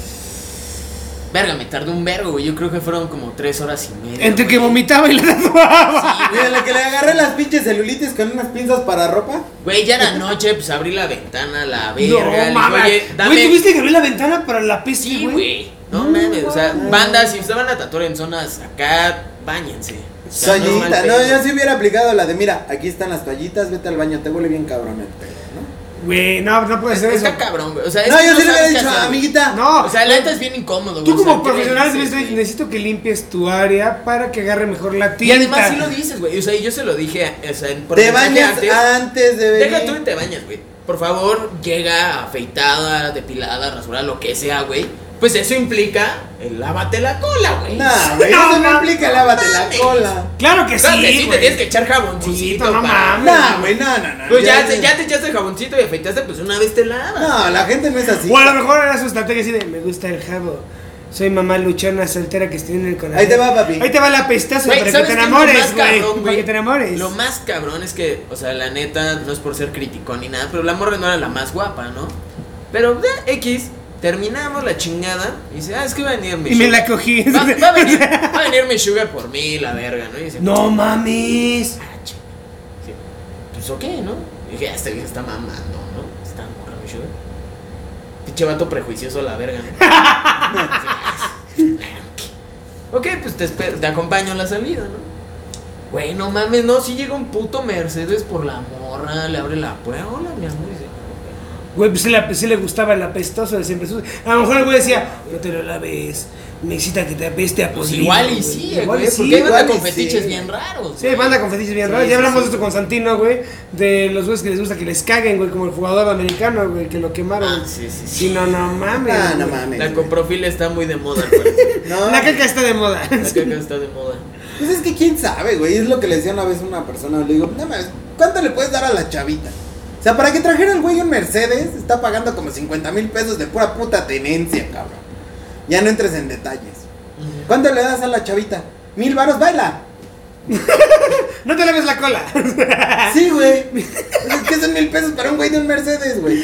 Verga, me tardé un vergo, güey. Yo creo que fueron como tres horas y media. Entre que güey. vomitaba y le tatuaba. Sí, Mira, la que le agarré las pinches celulitis con unas pinzas para ropa. Güey, ya era noche, pues abrí la ventana, la verga. no mames. Oye, Güey, dame. ¿tuviste que abrir la ventana para la Sí, güey? güey. No mames, o sea, bandas, si ustedes van a tatuar en zonas acá, bañense. O sea, no no, yo sí hubiera aplicado la de, mira, aquí están las toallitas, vete al baño, te huele bien cabrón el ¿no? Güey, no, no puede ser eso. Está cabrón, güey. O sea, es No, que yo sí le qué dicho, hacer, amiguita. No, O sea, la neta es bien incómodo, Tú güey. o como sea, ¿qué le profesional dices, güey? necesito que limpies tu área para que agarre mejor la Y tinta. además sí lo dices, güey. O sea, y yo se lo dije, o sea, en por Te bañas antes. antes, de venir. Deja tú y te bañas, güey. Por favor, llega afeitada, depilada, rasurada, lo que sea, güey. Pues eso implica el lávate la cola, güey. Nah, güey, No, eso no implica lávate la cola. Claro que sí, Claro que sí, te tienes que echar jaboncito. No mames. Nah, güey, no, no, no. Pues ya, te, ya te echaste jaboncito y afeitaste, pues una vez te lavas. No, la gente no es así. O a lo mejor era su estrategia así de, me gusta el jabo. Soy mamá luchona soltera que estoy en el corazón. Ahí te va, papi. Ahí te va la pestazo Güey, para que ¿sabes te enamores, güey. Para que te enamores. Lo más cabrón es que, o sea, la neta, no es por ser crítico ni nada, pero la morra no era la más guapa, ¿no? Pero, eh, X, terminamos la chingada y dice, ah, es que va a venir mi Y me la cogí. Va, va a venir, va a venir mi sugar por mí, la verga, ¿no? Y dice, No mames. "Ah, chinga". Sí, Pues, ok, ¿no? Y dije, "Ah, este viejo está mamando, ¿no? Está morra mi sugar. Pinche vato prejuicioso la verga. ¿no? ok, pues te, esper- te acompaño a la salida, ¿no? Güey, no mames, no, si llega un puto Mercedes por la morra, le abre la puerta, hola, mi amor, dice, Güey, pues sí, la- sí le gustaba el apestoso de siempre sucio. A lo mejor el güey decía, no te lo laves. Me excita que te apeste a pues igual y güey". sí, Igual güey, y sí, porque hay banda con fetiches sí. bien raros. Sí, banda con fetiches bien Sí, raros. sí, Ya hablamos sí. de esto con Santino, güey. De los güeyes que les gusta que les caguen, güey. Como el jugador americano, güey, que lo quemaron. Ah, sí, sí, sí. No, no mames. Ah, no mames. La coprofilia está muy de moda. No. La caca está de moda. La caca está de moda. Pues es que quién sabe, güey. Es lo que le decía una vez a una persona. Le digo, no mames, ¿cuánto le puedes dar a la chavita? O sea, para que trajera el güey un Mercedes, está pagando como 50 mil pesos de pura puta tenencia, cabrón. Ya no entres en detalles. ¿Cuánto le das a la chavita? Mil varos, baila. No te laves la cola. Sí, güey. Es que son mil pesos para un güey de un Mercedes, güey.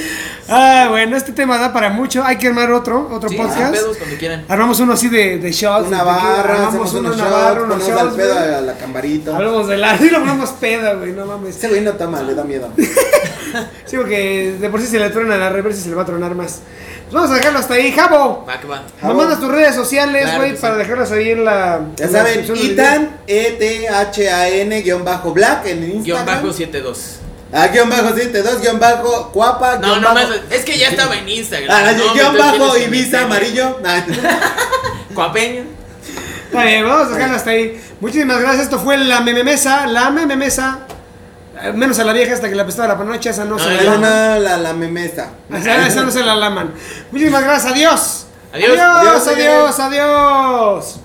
Ah, bueno, este tema da para mucho. Hay que armar otro, otro Sí, podcast. pedos cuando quieran. Armamos uno así de, de shots. Una barra, Armamos uno, unos una shots, unos ponemos al shots, pedo a la cambarita. Hablamos de la. Sí, lo ponemos peda, güey. No mames. Ese güey no toma, le da miedo. Sí, porque de por sí se le truena la reversa y se le va a tronar más. Pues vamos a dejarlo hasta ahí. Jabo, Va, que va. me mandas tus redes sociales, Claro güey, sí. para dejarlas ahí en la. Ya en la saben, video. Itan, E E-T-H-A-N, guion bajo black en Instagram. Guión bajo 72. Ah, guion bajo 72, guion bajo cuapa, No, guion no bajo... más. Es que ya estaba en Instagram. Ah, no, guion bajo Ibiza amarillo. Nah. Coapeño. Está bien, vamos a dejarlo hasta ahí. Muchísimas gracias. Esto fue la meme mesa. La meme mesa. Eh, Menos a la vieja hasta que la apestaba la panocha. Esa no se la laman. no, la, la memesa. Esa, esa no se la laman. Muchísimas gracias. Adiós. Adiós. Adiós, Adiós, adiós, adiós.